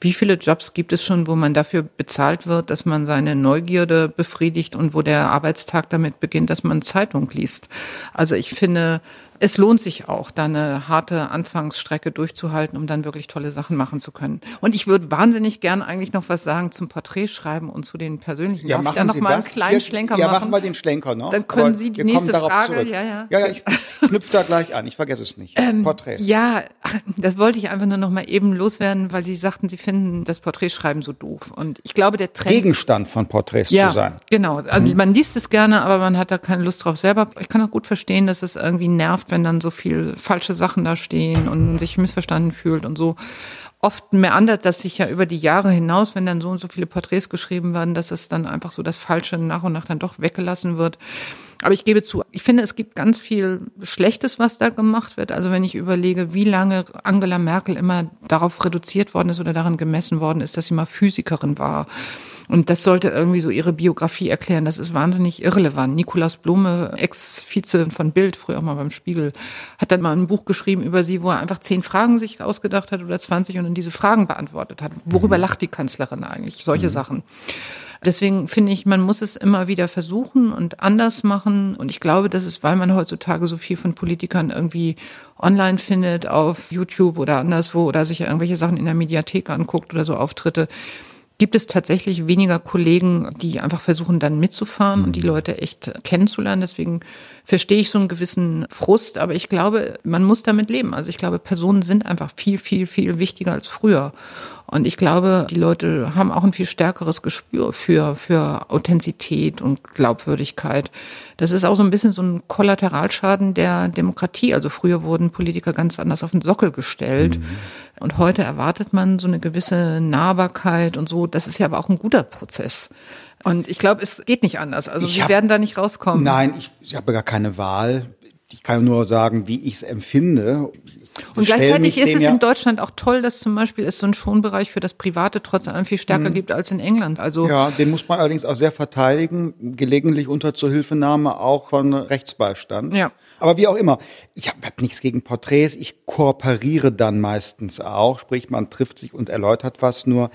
wie viele Jobs gibt es schon, wo man dafür bezahlt wird, dass man seine Neugierde befriedigt und wo der Arbeitstag damit beginnt, dass man Zeitung liest? Also ich finde, es lohnt sich auch, da eine harte Anfangsstrecke durchzuhalten, um dann wirklich tolle Sachen machen zu können. Und ich würde wahnsinnig gern eigentlich noch was sagen zum Porträtschreiben und zu den persönlichen. Ja, Darf machen ich da noch Sie mal einen kleinen Hier, Schlenker ja, machen? Ja, machen wir den Schlenker noch. Dann können Sie die nächste Frage. Zurück. Ja, ja. Ja, ja, ich knüpfe da gleich an. Ich vergesse es nicht. Ähm, Porträts. Ja, das wollte ich einfach nur noch mal eben loswerden, weil Sie sagten, Sie finden das Porträtschreiben so doof. Und ich glaube, der Trend Gegenstand von Porträts ja, zu sein. Genau. Also mhm. man liest es gerne, aber man hat da keine Lust drauf selber. Ich kann auch gut verstehen, dass es irgendwie nervt, wenn dann so viel falsche Sachen da stehen und sich missverstanden fühlt und so. Oft meandert das sich ja über die Jahre hinaus, wenn dann so und so viele Porträts geschrieben werden, dass es dann einfach so das Falsche nach und nach dann doch weggelassen wird. Aber ich gebe zu, ich finde, es gibt ganz viel Schlechtes, was da gemacht wird. Also wenn ich überlege, wie lange Angela Merkel immer darauf reduziert worden ist oder daran gemessen worden ist, dass sie mal Physikerin war. Und das sollte irgendwie so ihre Biografie erklären. Das ist wahnsinnig irrelevant. Nikolaus Blume, Ex-Vize von Bild, früher auch mal beim Spiegel, hat dann mal ein Buch geschrieben über sie, wo er einfach zehn Fragen sich ausgedacht hat oder 20 und dann diese Fragen beantwortet hat. Worüber mhm. lacht die Kanzlerin eigentlich? Solche mhm. Sachen. Deswegen finde ich, man muss es immer wieder versuchen und anders machen. Und ich glaube, das ist, weil man heutzutage so viel von Politikern irgendwie online findet, auf YouTube oder anderswo oder sich irgendwelche Sachen in der Mediathek anguckt oder so Auftritte, gibt es tatsächlich weniger Kollegen, die einfach versuchen, dann mitzufahren mhm. und die mhm. Leute echt kennenzulernen. Deswegen verstehe ich so einen gewissen Frust, aber ich glaube, man muss damit leben. Also ich glaube, Personen sind einfach viel, viel, viel wichtiger als früher. Und ich glaube, die Leute haben auch ein viel stärkeres Gespür für, für Authentizität und Glaubwürdigkeit. Das ist auch so ein bisschen so ein Kollateralschaden der Demokratie. Also früher wurden Politiker ganz anders auf den Sockel gestellt. Mhm. Und heute erwartet man so eine gewisse Nahbarkeit und so. Das ist ja aber auch ein guter Prozess. Und ich glaube, es geht nicht anders. Also ich wir hab, werden da nicht rauskommen. Nein, ich, ich habe gar keine Wahl. Ich kann nur sagen, wie ich es empfinde. Und gleichzeitig ist es in Deutschland auch toll, dass zum Beispiel es so einen Schonbereich für das Private trotz allem viel stärker mhm. gibt als in England. Also ja, den muss man allerdings auch sehr verteidigen, gelegentlich unter Zuhilfenahme auch von Rechtsbeistand. Ja. Aber wie auch immer, ich habe hab nichts gegen Porträts. Ich kooperiere dann meistens auch, sprich man trifft sich und erläutert was. Nur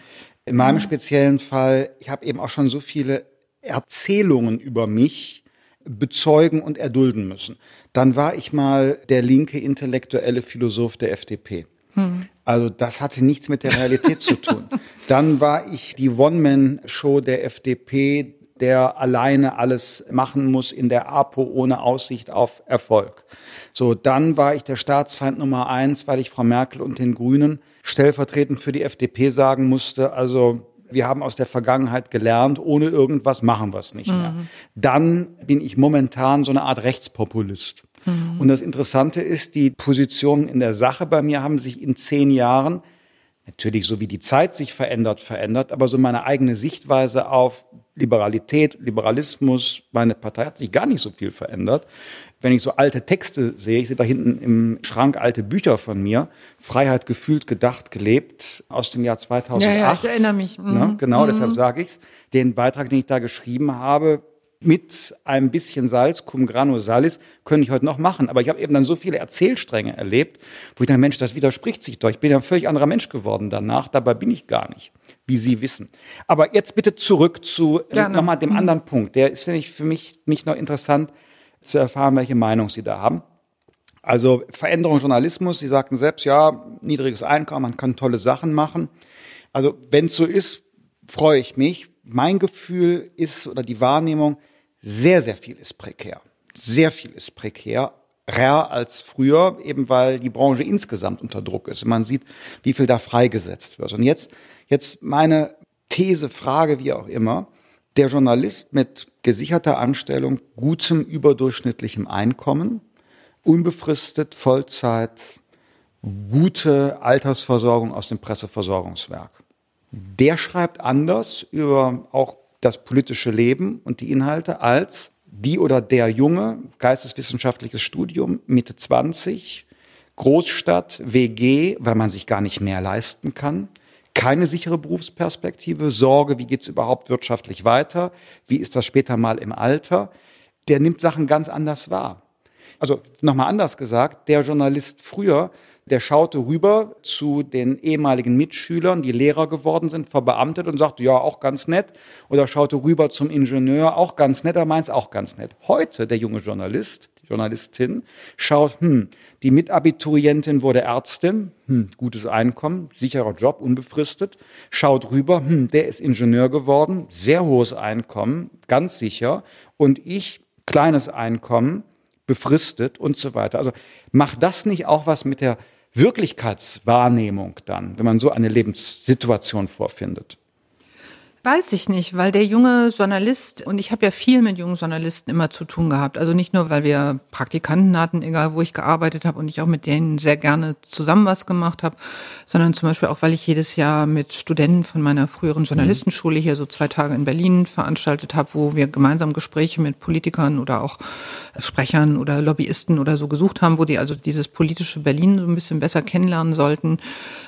in meinem mhm. speziellen Fall, ich habe eben auch schon so viele Erzählungen über mich bezeugen und erdulden müssen. Dann war ich mal der linke intellektuelle Philosoph der FDP. Hm. Also das hatte nichts mit der Realität zu tun. Dann war ich die One-Man-Show der FDP, der alleine alles machen muss in der APO ohne Aussicht auf Erfolg. So, dann war ich der Staatsfeind Nummer eins, weil ich Frau Merkel und den Grünen stellvertretend für die FDP sagen musste, also wir haben aus der Vergangenheit gelernt, ohne irgendwas machen wir es nicht mehr. Mhm. Dann bin ich momentan so eine Art Rechtspopulist. Mhm. Und das Interessante ist, die Positionen in der Sache bei mir haben sich in zehn Jahren, natürlich so wie die Zeit sich verändert, verändert, aber so meine eigene Sichtweise auf Liberalität, Liberalismus, meine Partei hat sich gar nicht so viel verändert wenn ich so alte Texte sehe, ich sehe da hinten im Schrank alte Bücher von mir, Freiheit gefühlt, gedacht, gelebt, aus dem Jahr 2008. Ja, ja ich erinnere mich. Ne, mhm. Ne, genau, mhm. deshalb sage ich's. Den Beitrag, den ich da geschrieben habe, mit ein bisschen Salz, cum grano salis, könnte ich heute noch machen. Aber ich habe eben dann so viele Erzählstränge erlebt, wo ich dann, Mensch, das widerspricht sich doch. Ich bin ja ein völlig anderer Mensch geworden danach. Dabei bin ich gar nicht, wie Sie wissen. Aber jetzt bitte zurück zu äh, nochmal dem mhm. anderen Punkt. Der ist nämlich für mich nicht noch interessant zu erfahren, welche Meinung Sie da haben. Also Veränderung Journalismus, Sie sagten selbst, ja, niedriges Einkommen, man kann tolle Sachen machen. Also wenn es so ist, freue ich mich. Mein Gefühl ist oder die Wahrnehmung, sehr, sehr viel ist prekär. Sehr viel ist prekär. Rar als früher, eben weil die Branche insgesamt unter Druck ist. Und man sieht, wie viel da freigesetzt wird. Und jetzt, jetzt meine These, Frage, wie auch immer der Journalist mit gesicherter Anstellung, gutem überdurchschnittlichem Einkommen, unbefristet, Vollzeit, gute Altersversorgung aus dem Presseversorgungswerk. Der schreibt anders über auch das politische Leben und die Inhalte als die oder der Junge, geisteswissenschaftliches Studium, Mitte 20, Großstadt, WG, weil man sich gar nicht mehr leisten kann, keine sichere Berufsperspektive, Sorge, wie geht's überhaupt wirtschaftlich weiter, wie ist das später mal im Alter, der nimmt Sachen ganz anders wahr. Also nochmal anders gesagt, der Journalist früher, der schaute rüber zu den ehemaligen Mitschülern, die Lehrer geworden sind, verbeamtet und sagte, ja, auch ganz nett. Oder schaute rüber zum Ingenieur, auch ganz nett, er meint's auch ganz nett. Heute, der junge Journalist, Journalistin, schaut, hm, die Mitabiturientin wurde Ärztin, hm, gutes Einkommen, sicherer Job, unbefristet, schaut rüber, hm, der ist Ingenieur geworden, sehr hohes Einkommen, ganz sicher, und ich, kleines Einkommen, befristet und so weiter. Also macht das nicht auch was mit der Wirklichkeitswahrnehmung dann, wenn man so eine Lebenssituation vorfindet? Weiß ich nicht, weil der junge Journalist, und ich habe ja viel mit jungen Journalisten immer zu tun gehabt. Also nicht nur, weil wir Praktikanten hatten, egal wo ich gearbeitet habe und ich auch mit denen sehr gerne zusammen was gemacht habe, sondern zum Beispiel auch, weil ich jedes Jahr mit Studenten von meiner früheren mhm. Journalistenschule hier so zwei Tage in Berlin veranstaltet habe, wo wir gemeinsam Gespräche mit Politikern oder auch Sprechern oder Lobbyisten oder so gesucht haben, wo die also dieses politische Berlin so ein bisschen besser kennenlernen sollten.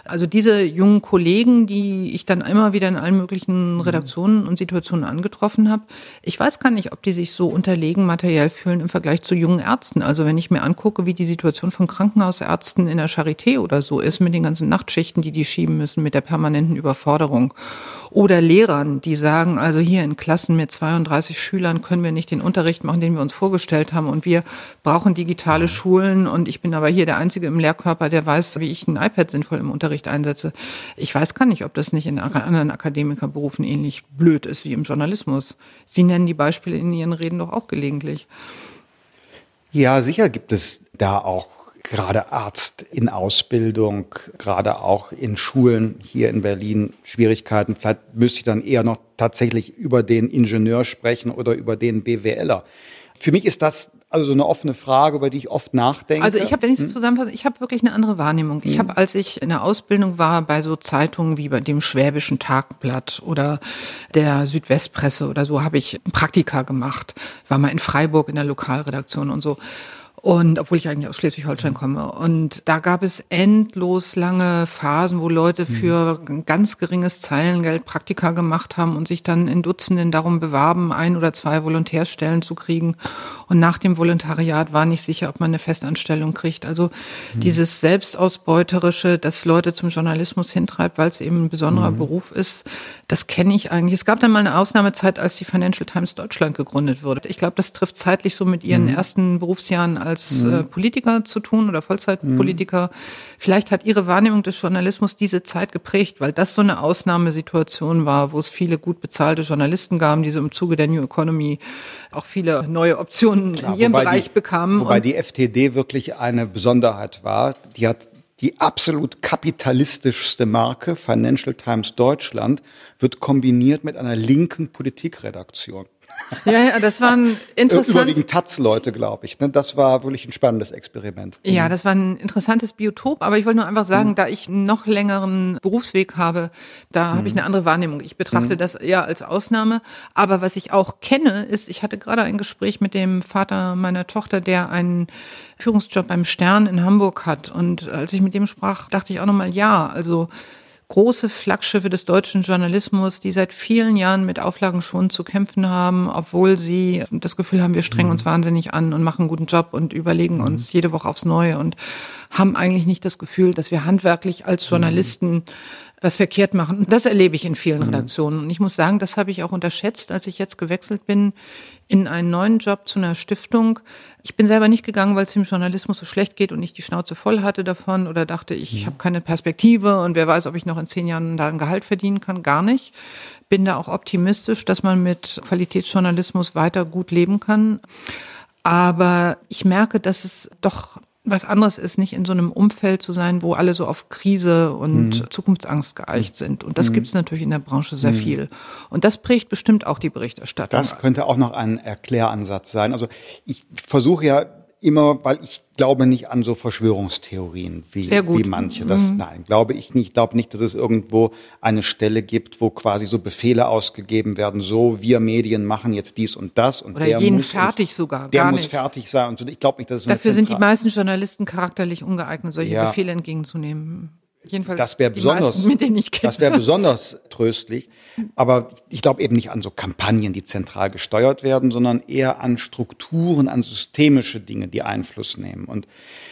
Also diese jungen Kollegen, die ich dann immer wieder in allen möglichen Redaktionen und Situationen angetroffen habe. Ich weiß gar nicht, ob die sich so unterlegen materiell fühlen im Vergleich zu jungen Ärzten. Also wenn ich mir angucke, wie die Situation von Krankenhausärzten in der Charité oder so ist, mit den ganzen Nachtschichten, die die schieben müssen, mit der permanenten Überforderung oder Lehrern, die sagen, also hier in Klassen mit 32 Schülern können wir nicht den Unterricht machen, den wir uns vorgestellt haben und wir brauchen digitale Schulen und ich bin aber hier der Einzige im Lehrkörper, der weiß, wie ich ein iPad sinnvoll im Unterricht einsetze. Ich weiß gar nicht, ob das nicht in anderen Akademikerberufen ähnlich blöd ist wie im Journalismus. Sie nennen die Beispiele in Ihren Reden doch auch gelegentlich. Ja, sicher gibt es da auch gerade Arzt in Ausbildung, gerade auch in Schulen hier in Berlin Schwierigkeiten. Vielleicht müsste ich dann eher noch tatsächlich über den Ingenieur sprechen oder über den BWLer. Für mich ist das also so eine offene Frage, über die ich oft nachdenke. Also ich habe, wenn ich es hm? zusammenfasse, ich habe wirklich eine andere Wahrnehmung. Ich hm. habe, als ich in der Ausbildung war, bei so Zeitungen wie bei dem Schwäbischen Tagblatt oder der Südwestpresse oder so, habe ich Praktika gemacht. War mal in Freiburg in der Lokalredaktion und so. Und obwohl ich eigentlich aus Schleswig-Holstein komme. Und da gab es endlos lange Phasen, wo Leute mhm. für ein ganz geringes Zeilengeld Praktika gemacht haben und sich dann in Dutzenden darum bewarben, ein oder zwei Volontärstellen zu kriegen. Und nach dem Volontariat war nicht sicher, ob man eine Festanstellung kriegt. Also mhm. dieses Selbstausbeuterische, das Leute zum Journalismus hintreibt, weil es eben ein besonderer mhm. Beruf ist, das kenne ich eigentlich. Es gab dann mal eine Ausnahmezeit, als die Financial Times Deutschland gegründet wurde. Ich glaube, das trifft zeitlich so mit ihren mhm. ersten Berufsjahren als mhm. äh, Politiker zu tun oder Vollzeitpolitiker. Mhm. Vielleicht hat Ihre Wahrnehmung des Journalismus diese Zeit geprägt, weil das so eine Ausnahmesituation war, wo es viele gut bezahlte Journalisten gab, die so im Zuge der New Economy auch viele neue Optionen Klar, in ihrem Bereich die, bekamen. Wobei die FTD wirklich eine Besonderheit war. Die hat die absolut kapitalistischste Marke, Financial Times Deutschland, wird kombiniert mit einer linken Politikredaktion. Ja, ja, das war ein interessant. Überwiegend Taz-Leute, glaube ich. Ne? Das war wirklich ein spannendes Experiment. Ja, mhm. das war ein interessantes Biotop. Aber ich wollte nur einfach sagen, mhm. da ich einen noch längeren Berufsweg habe, da mhm. habe ich eine andere Wahrnehmung. Ich betrachte mhm. das eher als Ausnahme. Aber was ich auch kenne, ist, ich hatte gerade ein Gespräch mit dem Vater meiner Tochter, der einen Führungsjob beim Stern in Hamburg hat. Und als ich mit dem sprach, dachte ich auch nochmal, ja, also große Flaggschiffe des deutschen Journalismus, die seit vielen Jahren mit Auflagen schon zu kämpfen haben, obwohl sie das Gefühl haben, wir strengen mhm. uns wahnsinnig an und machen einen guten Job und überlegen mhm. uns jede Woche aufs Neue und haben eigentlich nicht das Gefühl, dass wir handwerklich als mhm. Journalisten was verkehrt machen. Und das erlebe ich in vielen mhm. Redaktionen. Und ich muss sagen, das habe ich auch unterschätzt, als ich jetzt gewechselt bin in einen neuen Job zu einer Stiftung. Ich bin selber nicht gegangen, weil es dem Journalismus so schlecht geht und ich die Schnauze voll hatte davon oder dachte, ich, ich mhm. habe keine Perspektive und wer weiß, ob ich noch in zehn Jahren da ein Gehalt verdienen kann. Gar nicht. Bin da auch optimistisch, dass man mit Qualitätsjournalismus weiter gut leben kann. Aber ich merke, dass es doch was anderes ist, nicht in so einem Umfeld zu sein, wo alle so auf Krise und mhm. Zukunftsangst geeicht sind. Und das mhm. gibt es natürlich in der Branche sehr mhm. viel. Und das prägt bestimmt auch die Berichterstattung. Das könnte auch noch ein Erkläransatz sein. Also ich versuche ja immer, weil ich glaube nicht an so Verschwörungstheorien wie, wie manche. Das, mhm. Nein, glaube ich nicht. Ich glaube nicht, dass es irgendwo eine Stelle gibt, wo quasi so Befehle ausgegeben werden, so wir Medien machen jetzt dies und das und Oder der jeden muss fertig sogar. Der muss fertig sein. Und ich glaube nicht, dass es Dafür sind die meisten Journalisten charakterlich ungeeignet, solche ja. Befehle entgegenzunehmen. Jedenfalls das wäre besonders, meisten, mit denen ich kenne. Das wäre besonders tröstlich. Aber ich glaube eben nicht an so Kampagnen, die zentral gesteuert werden, sondern eher an Strukturen, an systemische Dinge, die Einfluss nehmen. Und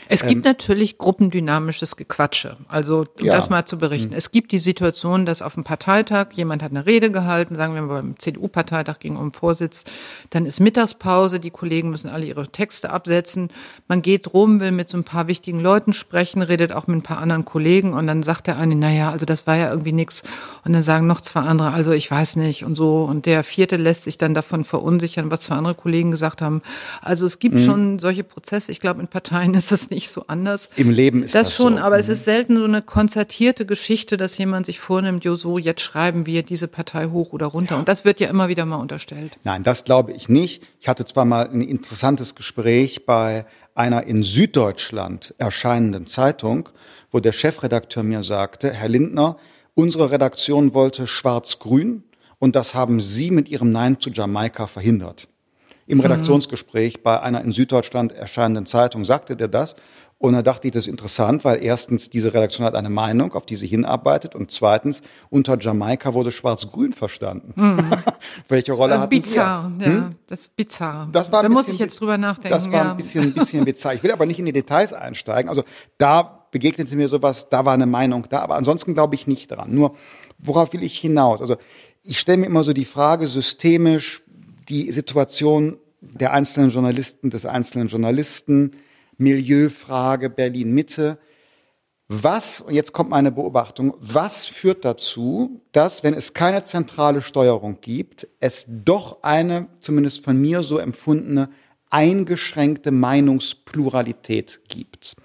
es gibt ähm, natürlich gruppendynamisches Gequatsche. Also, um ja. das mal zu berichten. Mhm. Es gibt die Situation, dass auf dem Parteitag jemand hat eine Rede gehalten, sagen wir mal beim CDU-Parteitag ging um Vorsitz, dann ist Mittagspause, die Kollegen müssen alle ihre Texte absetzen. Man geht rum, will mit so ein paar wichtigen Leuten sprechen, redet auch mit ein paar anderen Kollegen Und dann sagt der eine, naja, also das war ja irgendwie nix. Und dann sagen noch zwei andere, also ich weiß nicht und so. Und der vierte lässt sich dann davon verunsichern, was zwei andere Kollegen gesagt haben. Also es gibt mhm. schon solche Prozesse. Ich glaube, in Parteien ist das nicht so anders. Im Leben ist das, das schon, so. aber mhm. es ist selten so eine konzertierte Geschichte, dass jemand sich vornimmt, jo, so, jetzt schreiben wir diese Partei hoch oder runter. Ja. Und das wird ja immer wieder mal unterstellt. Nein, das glaube ich nicht. Ich hatte zwar mal ein interessantes Gespräch bei einer in Süddeutschland erscheinenden Zeitung, wo der Chefredakteur mir sagte, Herr Lindner, unsere Redaktion wollte schwarz-grün und das haben Sie mit Ihrem Nein zu Jamaika verhindert. Im mhm. Redaktionsgespräch bei einer in Süddeutschland erscheinenden Zeitung sagte der das und da dachte ich, das ist interessant, weil erstens, diese Redaktion hat eine Meinung, auf die sie hinarbeitet. Und zweitens, unter Jamaika wurde Schwarz-Grün verstanden. Mhm. Welche Rolle äh, hat Bizarr, ja, hm? das ist bizarr. Das war da muss ich jetzt drüber nachdenken. Das war ja. ein bisschen, ein bisschen bizarr. Ich will aber nicht in die Details einsteigen. Also da begegnete mir sowas, da war eine Meinung da. Aber ansonsten glaube ich nicht dran. Nur, worauf will ich hinaus? Also ich stelle mir immer so die Frage systemisch, die Situation der einzelnen Journalisten, des einzelnen Journalisten, Milieufrage Berlin Mitte. Was, und jetzt kommt meine Beobachtung, was führt dazu, dass, wenn es keine zentrale Steuerung gibt, es doch eine, zumindest von mir so empfundene, eingeschränkte Meinungspluralität gibt?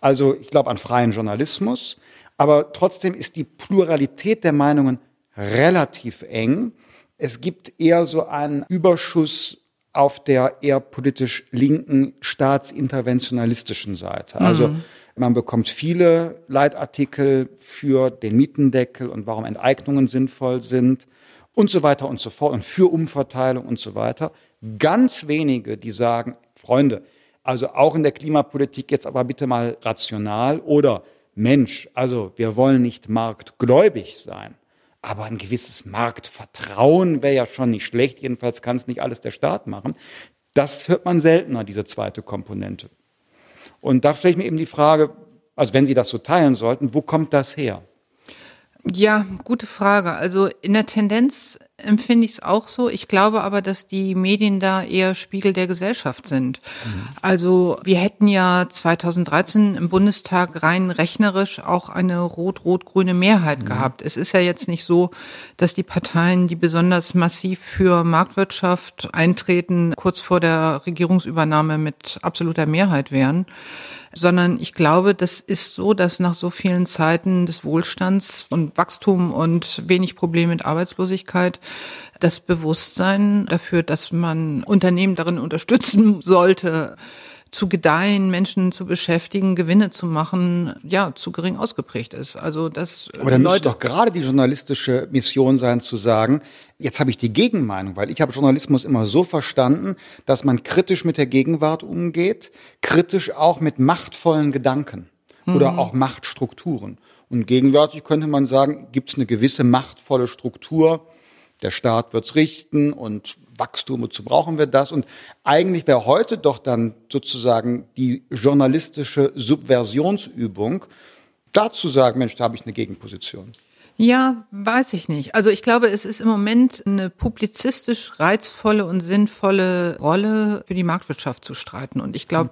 Also ich glaube an freien Journalismus, aber trotzdem ist die Pluralität der Meinungen relativ eng. Es gibt eher so einen Überschuss auf der eher politisch linken, staatsinterventionalistischen Seite. Mhm. Also man bekommt viele Leitartikel für den Mietendeckel und warum Enteignungen sinnvoll sind und so weiter und so fort und für Umverteilung und so weiter. Ganz wenige, die sagen, Freunde, also auch in der Klimapolitik jetzt aber bitte mal rational oder Mensch, also wir wollen nicht marktgläubig sein. Aber ein gewisses Marktvertrauen wäre ja schon nicht schlecht. Jedenfalls kann es nicht alles der Staat machen. Das hört man seltener, diese zweite Komponente. Und da stelle ich mir eben die Frage, also wenn Sie das so teilen sollten, wo kommt das her? Ja, gute Frage. Also in der Tendenz empfinde ich es auch so. Ich glaube aber, dass die Medien da eher Spiegel der Gesellschaft sind. Mhm. Also wir hätten ja 2013 im Bundestag rein rechnerisch auch eine rot-rot-grüne Mehrheit mhm. gehabt. Es ist ja jetzt nicht so, dass die Parteien, die besonders massiv für Marktwirtschaft eintreten, kurz vor der Regierungsübernahme mit absoluter Mehrheit wären sondern ich glaube, das ist so, dass nach so vielen Zeiten des Wohlstands und Wachstum und wenig Probleme mit Arbeitslosigkeit das Bewusstsein dafür, dass man Unternehmen darin unterstützen sollte, zu gedeihen, Menschen zu beschäftigen, Gewinne zu machen, ja, zu gering ausgeprägt ist. Also das Aber dann müsste doch gerade die journalistische Mission sein zu sagen, jetzt habe ich die Gegenmeinung, weil ich habe Journalismus immer so verstanden, dass man kritisch mit der Gegenwart umgeht, kritisch auch mit machtvollen Gedanken mhm. oder auch Machtstrukturen. Und gegenwärtig könnte man sagen, gibt es eine gewisse machtvolle Struktur, der Staat wird's richten und Wachstum, wozu brauchen wir das? Und eigentlich wäre heute doch dann sozusagen die journalistische Subversionsübung, dazu sagen, Mensch, da habe ich eine Gegenposition. Ja, weiß ich nicht. Also ich glaube, es ist im Moment eine publizistisch reizvolle und sinnvolle Rolle für die Marktwirtschaft zu streiten. Und ich glaube,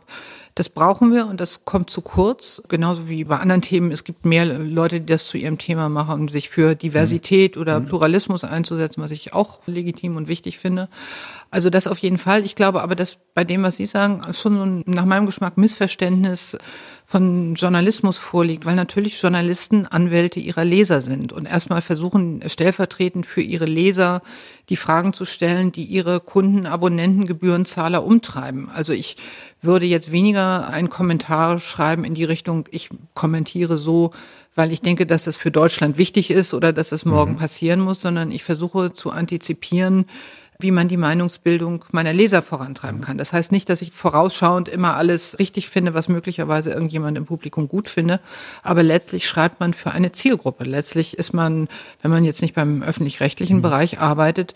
das brauchen wir und das kommt zu kurz. Genauso wie bei anderen Themen. Es gibt mehr Leute, die das zu ihrem Thema machen, um sich für Diversität oder mhm. Pluralismus einzusetzen, was ich auch legitim und wichtig finde. Also das auf jeden Fall. Ich glaube aber, dass bei dem, was Sie sagen, schon so ein, nach meinem Geschmack Missverständnis von Journalismus vorliegt, weil natürlich Journalisten Anwälte ihrer Leser sind und erstmal versuchen, stellvertretend für ihre Leser die Fragen zu stellen, die ihre Kunden, Abonnenten, Gebührenzahler umtreiben. Also ich würde jetzt weniger einen Kommentar schreiben in die Richtung, ich kommentiere so, weil ich denke, dass das für Deutschland wichtig ist oder dass es morgen mhm. passieren muss, sondern ich versuche zu antizipieren, wie man die Meinungsbildung meiner Leser vorantreiben kann. Das heißt nicht, dass ich vorausschauend immer alles richtig finde, was möglicherweise irgendjemand im Publikum gut finde, aber letztlich schreibt man für eine Zielgruppe. Letztlich ist man, wenn man jetzt nicht beim öffentlich-rechtlichen mhm. Bereich arbeitet,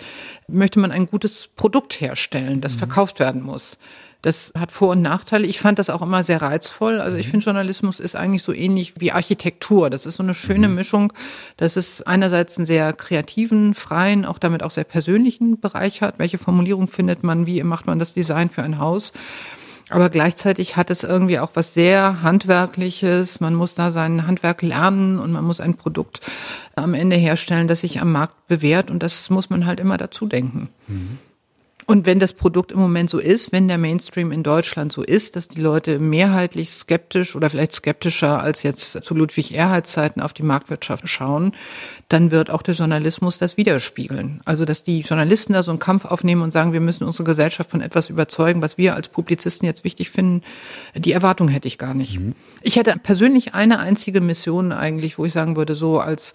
möchte man ein gutes Produkt herstellen, das mhm. verkauft werden muss. Das hat Vor- und Nachteile. Ich fand das auch immer sehr reizvoll. Also ich mhm. finde, Journalismus ist eigentlich so ähnlich wie Architektur. Das ist so eine schöne mhm. Mischung, dass es einerseits einen sehr kreativen, freien, auch damit auch sehr persönlichen Bereich hat. Welche Formulierung findet man? Wie macht man das Design für ein Haus? Aber gleichzeitig hat es irgendwie auch was sehr Handwerkliches. Man muss da sein Handwerk lernen und man muss ein Produkt am Ende herstellen, das sich am Markt bewährt. Und das muss man halt immer dazu denken. Mhm. Und wenn das Produkt im Moment so ist, wenn der Mainstream in Deutschland so ist, dass die Leute mehrheitlich skeptisch oder vielleicht skeptischer als jetzt zu Ludwig Erhard Zeiten auf die Marktwirtschaft schauen, dann wird auch der Journalismus das widerspiegeln. Also, dass die Journalisten da so einen Kampf aufnehmen und sagen, wir müssen unsere Gesellschaft von etwas überzeugen, was wir als Publizisten jetzt wichtig finden, die Erwartung hätte ich gar nicht. Mhm. Ich hätte persönlich eine einzige Mission eigentlich, wo ich sagen würde, so als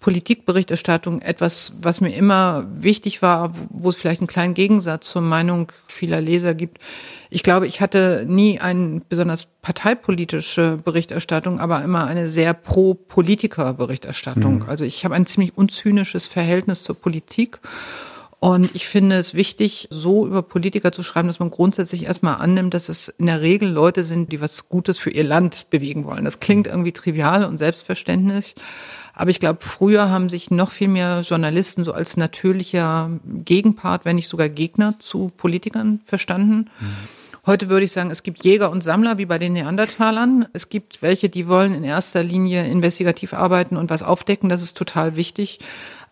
Politikberichterstattung etwas, was mir immer wichtig war, wo es vielleicht einen kleinen Gegensatz zur Meinung vieler Leser gibt. Ich glaube, ich hatte nie eine besonders parteipolitische Berichterstattung, aber immer eine sehr pro-Politiker-Berichterstattung. Mhm. Also ich habe ein ziemlich unzynisches Verhältnis zur Politik. Und ich finde es wichtig, so über Politiker zu schreiben, dass man grundsätzlich erstmal annimmt, dass es in der Regel Leute sind, die was Gutes für ihr Land bewegen wollen. Das klingt irgendwie trivial und selbstverständlich. Aber ich glaube, früher haben sich noch viel mehr Journalisten so als natürlicher Gegenpart, wenn nicht sogar Gegner zu Politikern verstanden. Mhm. Heute würde ich sagen, es gibt Jäger und Sammler wie bei den Neandertalern. Es gibt welche, die wollen in erster Linie investigativ arbeiten und was aufdecken. Das ist total wichtig.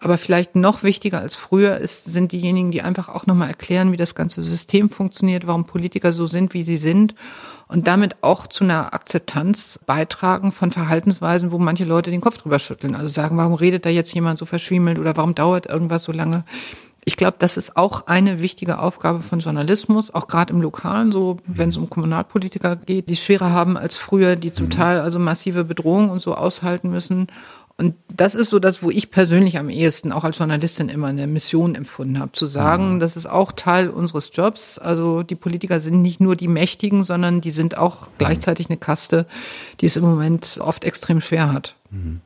Aber vielleicht noch wichtiger als früher ist, sind diejenigen, die einfach auch nochmal erklären, wie das ganze System funktioniert, warum Politiker so sind, wie sie sind und damit auch zu einer Akzeptanz beitragen von Verhaltensweisen, wo manche Leute den Kopf drüber schütteln. Also sagen, warum redet da jetzt jemand so verschwiemelt oder warum dauert irgendwas so lange? Ich glaube, das ist auch eine wichtige Aufgabe von Journalismus, auch gerade im Lokalen, so wenn es um Kommunalpolitiker geht, die schwerer haben als früher, die zum mhm. Teil also massive Bedrohungen und so aushalten müssen und das ist so das, wo ich persönlich am ehesten auch als Journalistin immer eine Mission empfunden habe, zu sagen, mhm. das ist auch Teil unseres Jobs. Also die Politiker sind nicht nur die Mächtigen, sondern die sind auch gleichzeitig eine Kaste, die es im Moment oft extrem schwer hat. Mhm.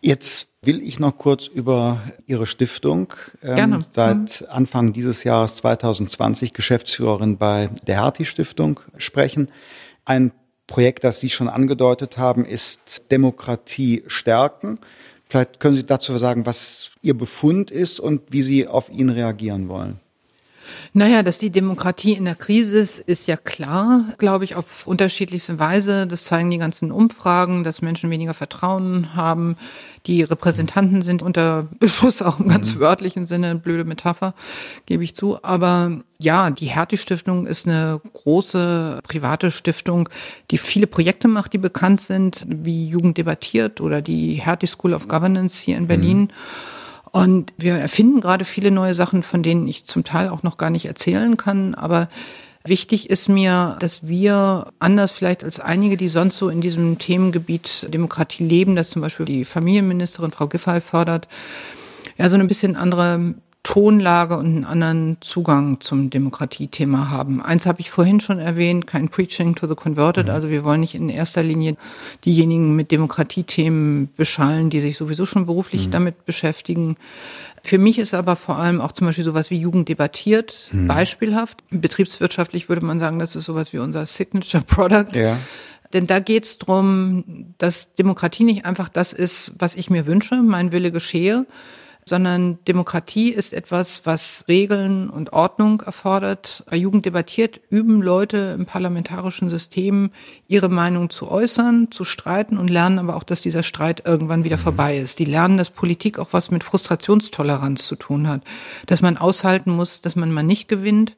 Jetzt will ich noch kurz über Ihre Stiftung, ähm, seit mhm. Anfang dieses Jahres 2020 Geschäftsführerin bei der Hertie Stiftung sprechen. Ein Projekt, das Sie schon angedeutet haben, ist Demokratie stärken. Vielleicht können Sie dazu sagen, was Ihr Befund ist und wie Sie auf ihn reagieren wollen. Naja, dass die Demokratie in der Krise ist, ist ja klar, glaube ich, auf unterschiedlichste Weise. Das zeigen die ganzen Umfragen, dass Menschen weniger Vertrauen haben. Die Repräsentanten sind unter Beschuss, auch im ganz mhm. wörtlichen Sinne, eine blöde Metapher, gebe ich zu. Aber ja, die Hertie-Stiftung ist eine große private Stiftung, die viele Projekte macht, die bekannt sind, wie Jugend debattiert oder die Hertie School of Governance hier in Berlin. Mhm. Und wir erfinden gerade viele neue Sachen, von denen ich zum Teil auch noch gar nicht erzählen kann. Aber wichtig ist mir, dass wir anders vielleicht als einige, die sonst so in diesem Themengebiet Demokratie leben, dass zum Beispiel die Familienministerin Frau Giffey fördert, ja, so ein bisschen andere Tonlage und einen anderen Zugang zum Demokratiethema haben. Eins habe ich vorhin schon erwähnt, kein Preaching to the Converted. Mhm. Also wir wollen nicht in erster Linie diejenigen mit Demokratiethemen beschallen, die sich sowieso schon beruflich mhm. damit beschäftigen. Für mich ist aber vor allem auch zum Beispiel sowas wie Jugend debattiert mhm. beispielhaft. Betriebswirtschaftlich würde man sagen, das ist sowas wie unser Signature Product. Ja. Denn da geht es darum, dass Demokratie nicht einfach das ist, was ich mir wünsche, mein Wille geschehe, sondern Demokratie ist etwas, was Regeln und Ordnung erfordert. Bei Jugend debattiert üben Leute im parlamentarischen System ihre Meinung zu äußern, zu streiten und lernen aber auch, dass dieser Streit irgendwann wieder vorbei ist. Die lernen, dass Politik auch was mit Frustrationstoleranz zu tun hat, dass man aushalten muss, dass man mal nicht gewinnt,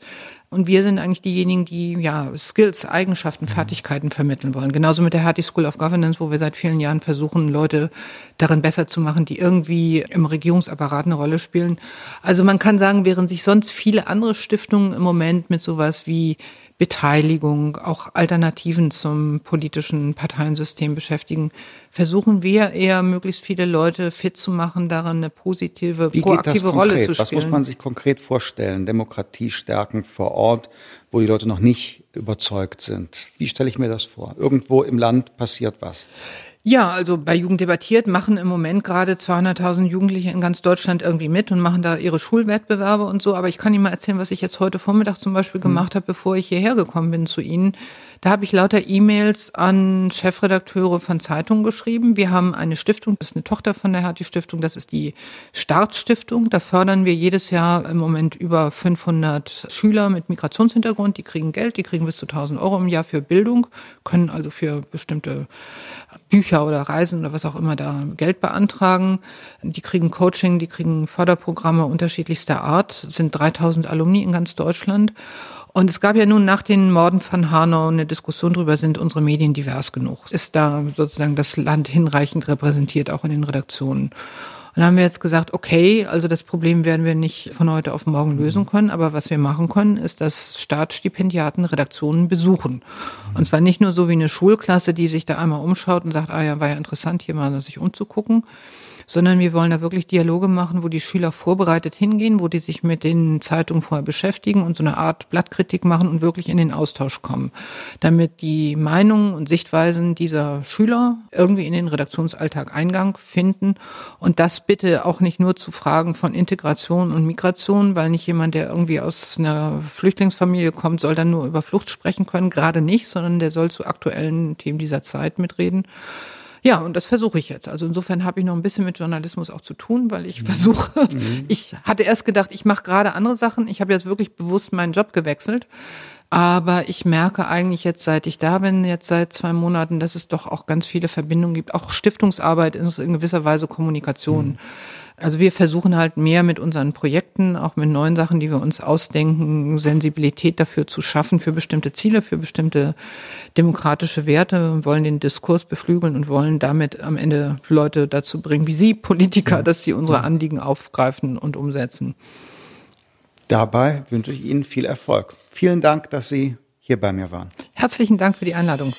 und wir sind eigentlich diejenigen, die ja Skills, Eigenschaften, Fertigkeiten vermitteln wollen. Genauso mit der Hattie School of Governance, wo wir seit vielen Jahren versuchen, Leute darin besser zu machen, die irgendwie im Regierungsapparat eine Rolle spielen. Also man kann sagen, während sich sonst viele andere Stiftungen im Moment mit sowas wie Beteiligung, auch Alternativen zum politischen Parteiensystem beschäftigen, versuchen wir eher möglichst viele Leute fit zu machen, darin eine positive, Wie proaktive Rolle zu spielen. Was muss man sich konkret vorstellen? Demokratie stärken vor Ort, wo die Leute noch nicht überzeugt sind. Wie stelle ich mir das vor? Irgendwo im Land passiert was. Ja, also bei Jugend debattiert machen im Moment gerade 200.000 Jugendliche in ganz Deutschland irgendwie mit und machen da ihre Schulwettbewerbe und so. Aber ich kann Ihnen mal erzählen, was ich jetzt heute Vormittag zum Beispiel hm. gemacht habe, bevor ich hierher gekommen bin zu Ihnen. Da habe ich lauter E-Mails an Chefredakteure von Zeitungen geschrieben. Wir haben eine Stiftung, das ist eine Tochter von der Hertie Stiftung, das ist die Startstiftung. Da fördern wir jedes Jahr im Moment über 500 Schüler mit Migrationshintergrund. Die kriegen Geld, die kriegen bis zu 1000 Euro im Jahr für Bildung, können also für bestimmte Bücher oder Reisen oder was auch immer da Geld beantragen. Die kriegen Coaching, die kriegen Förderprogramme unterschiedlichster Art, sind 3000 Alumni in ganz Deutschland. Und es gab ja nun nach den Morden von Hanau eine Diskussion darüber, sind unsere Medien divers genug? Ist da sozusagen das Land hinreichend repräsentiert, auch in den Redaktionen? Und dann haben wir jetzt gesagt, okay, also das Problem werden wir nicht von heute auf morgen lösen können, aber was wir machen können, ist, dass Staatsstipendiaten Redaktionen besuchen. Und zwar nicht nur so wie eine Schulklasse, die sich da einmal umschaut und sagt, ah ja, war ja interessant, hier mal sich umzugucken, sondern wir wollen da wirklich Dialoge machen, wo die Schüler vorbereitet hingehen, wo die sich mit den Zeitungen vorher beschäftigen und so eine Art Blattkritik machen und wirklich in den Austausch kommen, damit die Meinungen und Sichtweisen dieser Schüler irgendwie in den Redaktionsalltag Eingang finden. Und das bitte auch nicht nur zu Fragen von Integration und Migration, weil nicht jemand, der irgendwie aus einer Flüchtlingsfamilie kommt, soll dann nur über Flucht sprechen können, gerade nicht, sondern der soll zu aktuellen Themen dieser Zeit mitreden ja, und das versuche ich jetzt. Also insofern habe ich noch ein bisschen mit Journalismus auch zu tun, weil ich mhm. versuche, mhm. ich hatte erst gedacht, ich mache gerade andere Sachen. Ich habe jetzt wirklich bewusst meinen Job gewechselt. Aber ich merke eigentlich jetzt, seit ich da bin, jetzt seit zwei Monaten, dass es doch auch ganz viele Verbindungen gibt. Auch Stiftungsarbeit ist in gewisser Weise Kommunikation. Mhm. Also wir versuchen halt mehr mit unseren Projekten, auch mit neuen Sachen, die wir uns ausdenken, Sensibilität dafür zu schaffen, für bestimmte Ziele, für bestimmte demokratische Werte, wollen den Diskurs beflügeln und wollen damit am Ende Leute dazu bringen, wie Sie, Politiker, dass sie unsere Anliegen aufgreifen und umsetzen. Dabei wünsche ich Ihnen viel Erfolg. Vielen Dank, dass Sie hier bei mir waren. Herzlichen Dank für die Einladung.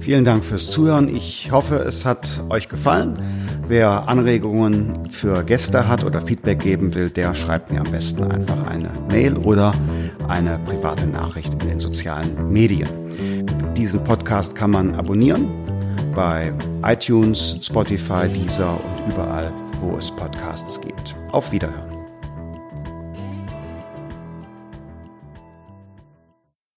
Vielen Dank fürs Zuhören. Ich hoffe, es hat euch gefallen. Wer Anregungen für Gäste hat oder Feedback geben will, der schreibt mir am besten einfach eine Mail oder eine private Nachricht in den sozialen Medien. Diesen Podcast kann man abonnieren bei iTunes, Spotify, Deezer und überall, wo es Podcasts gibt. Auf Wiederhören.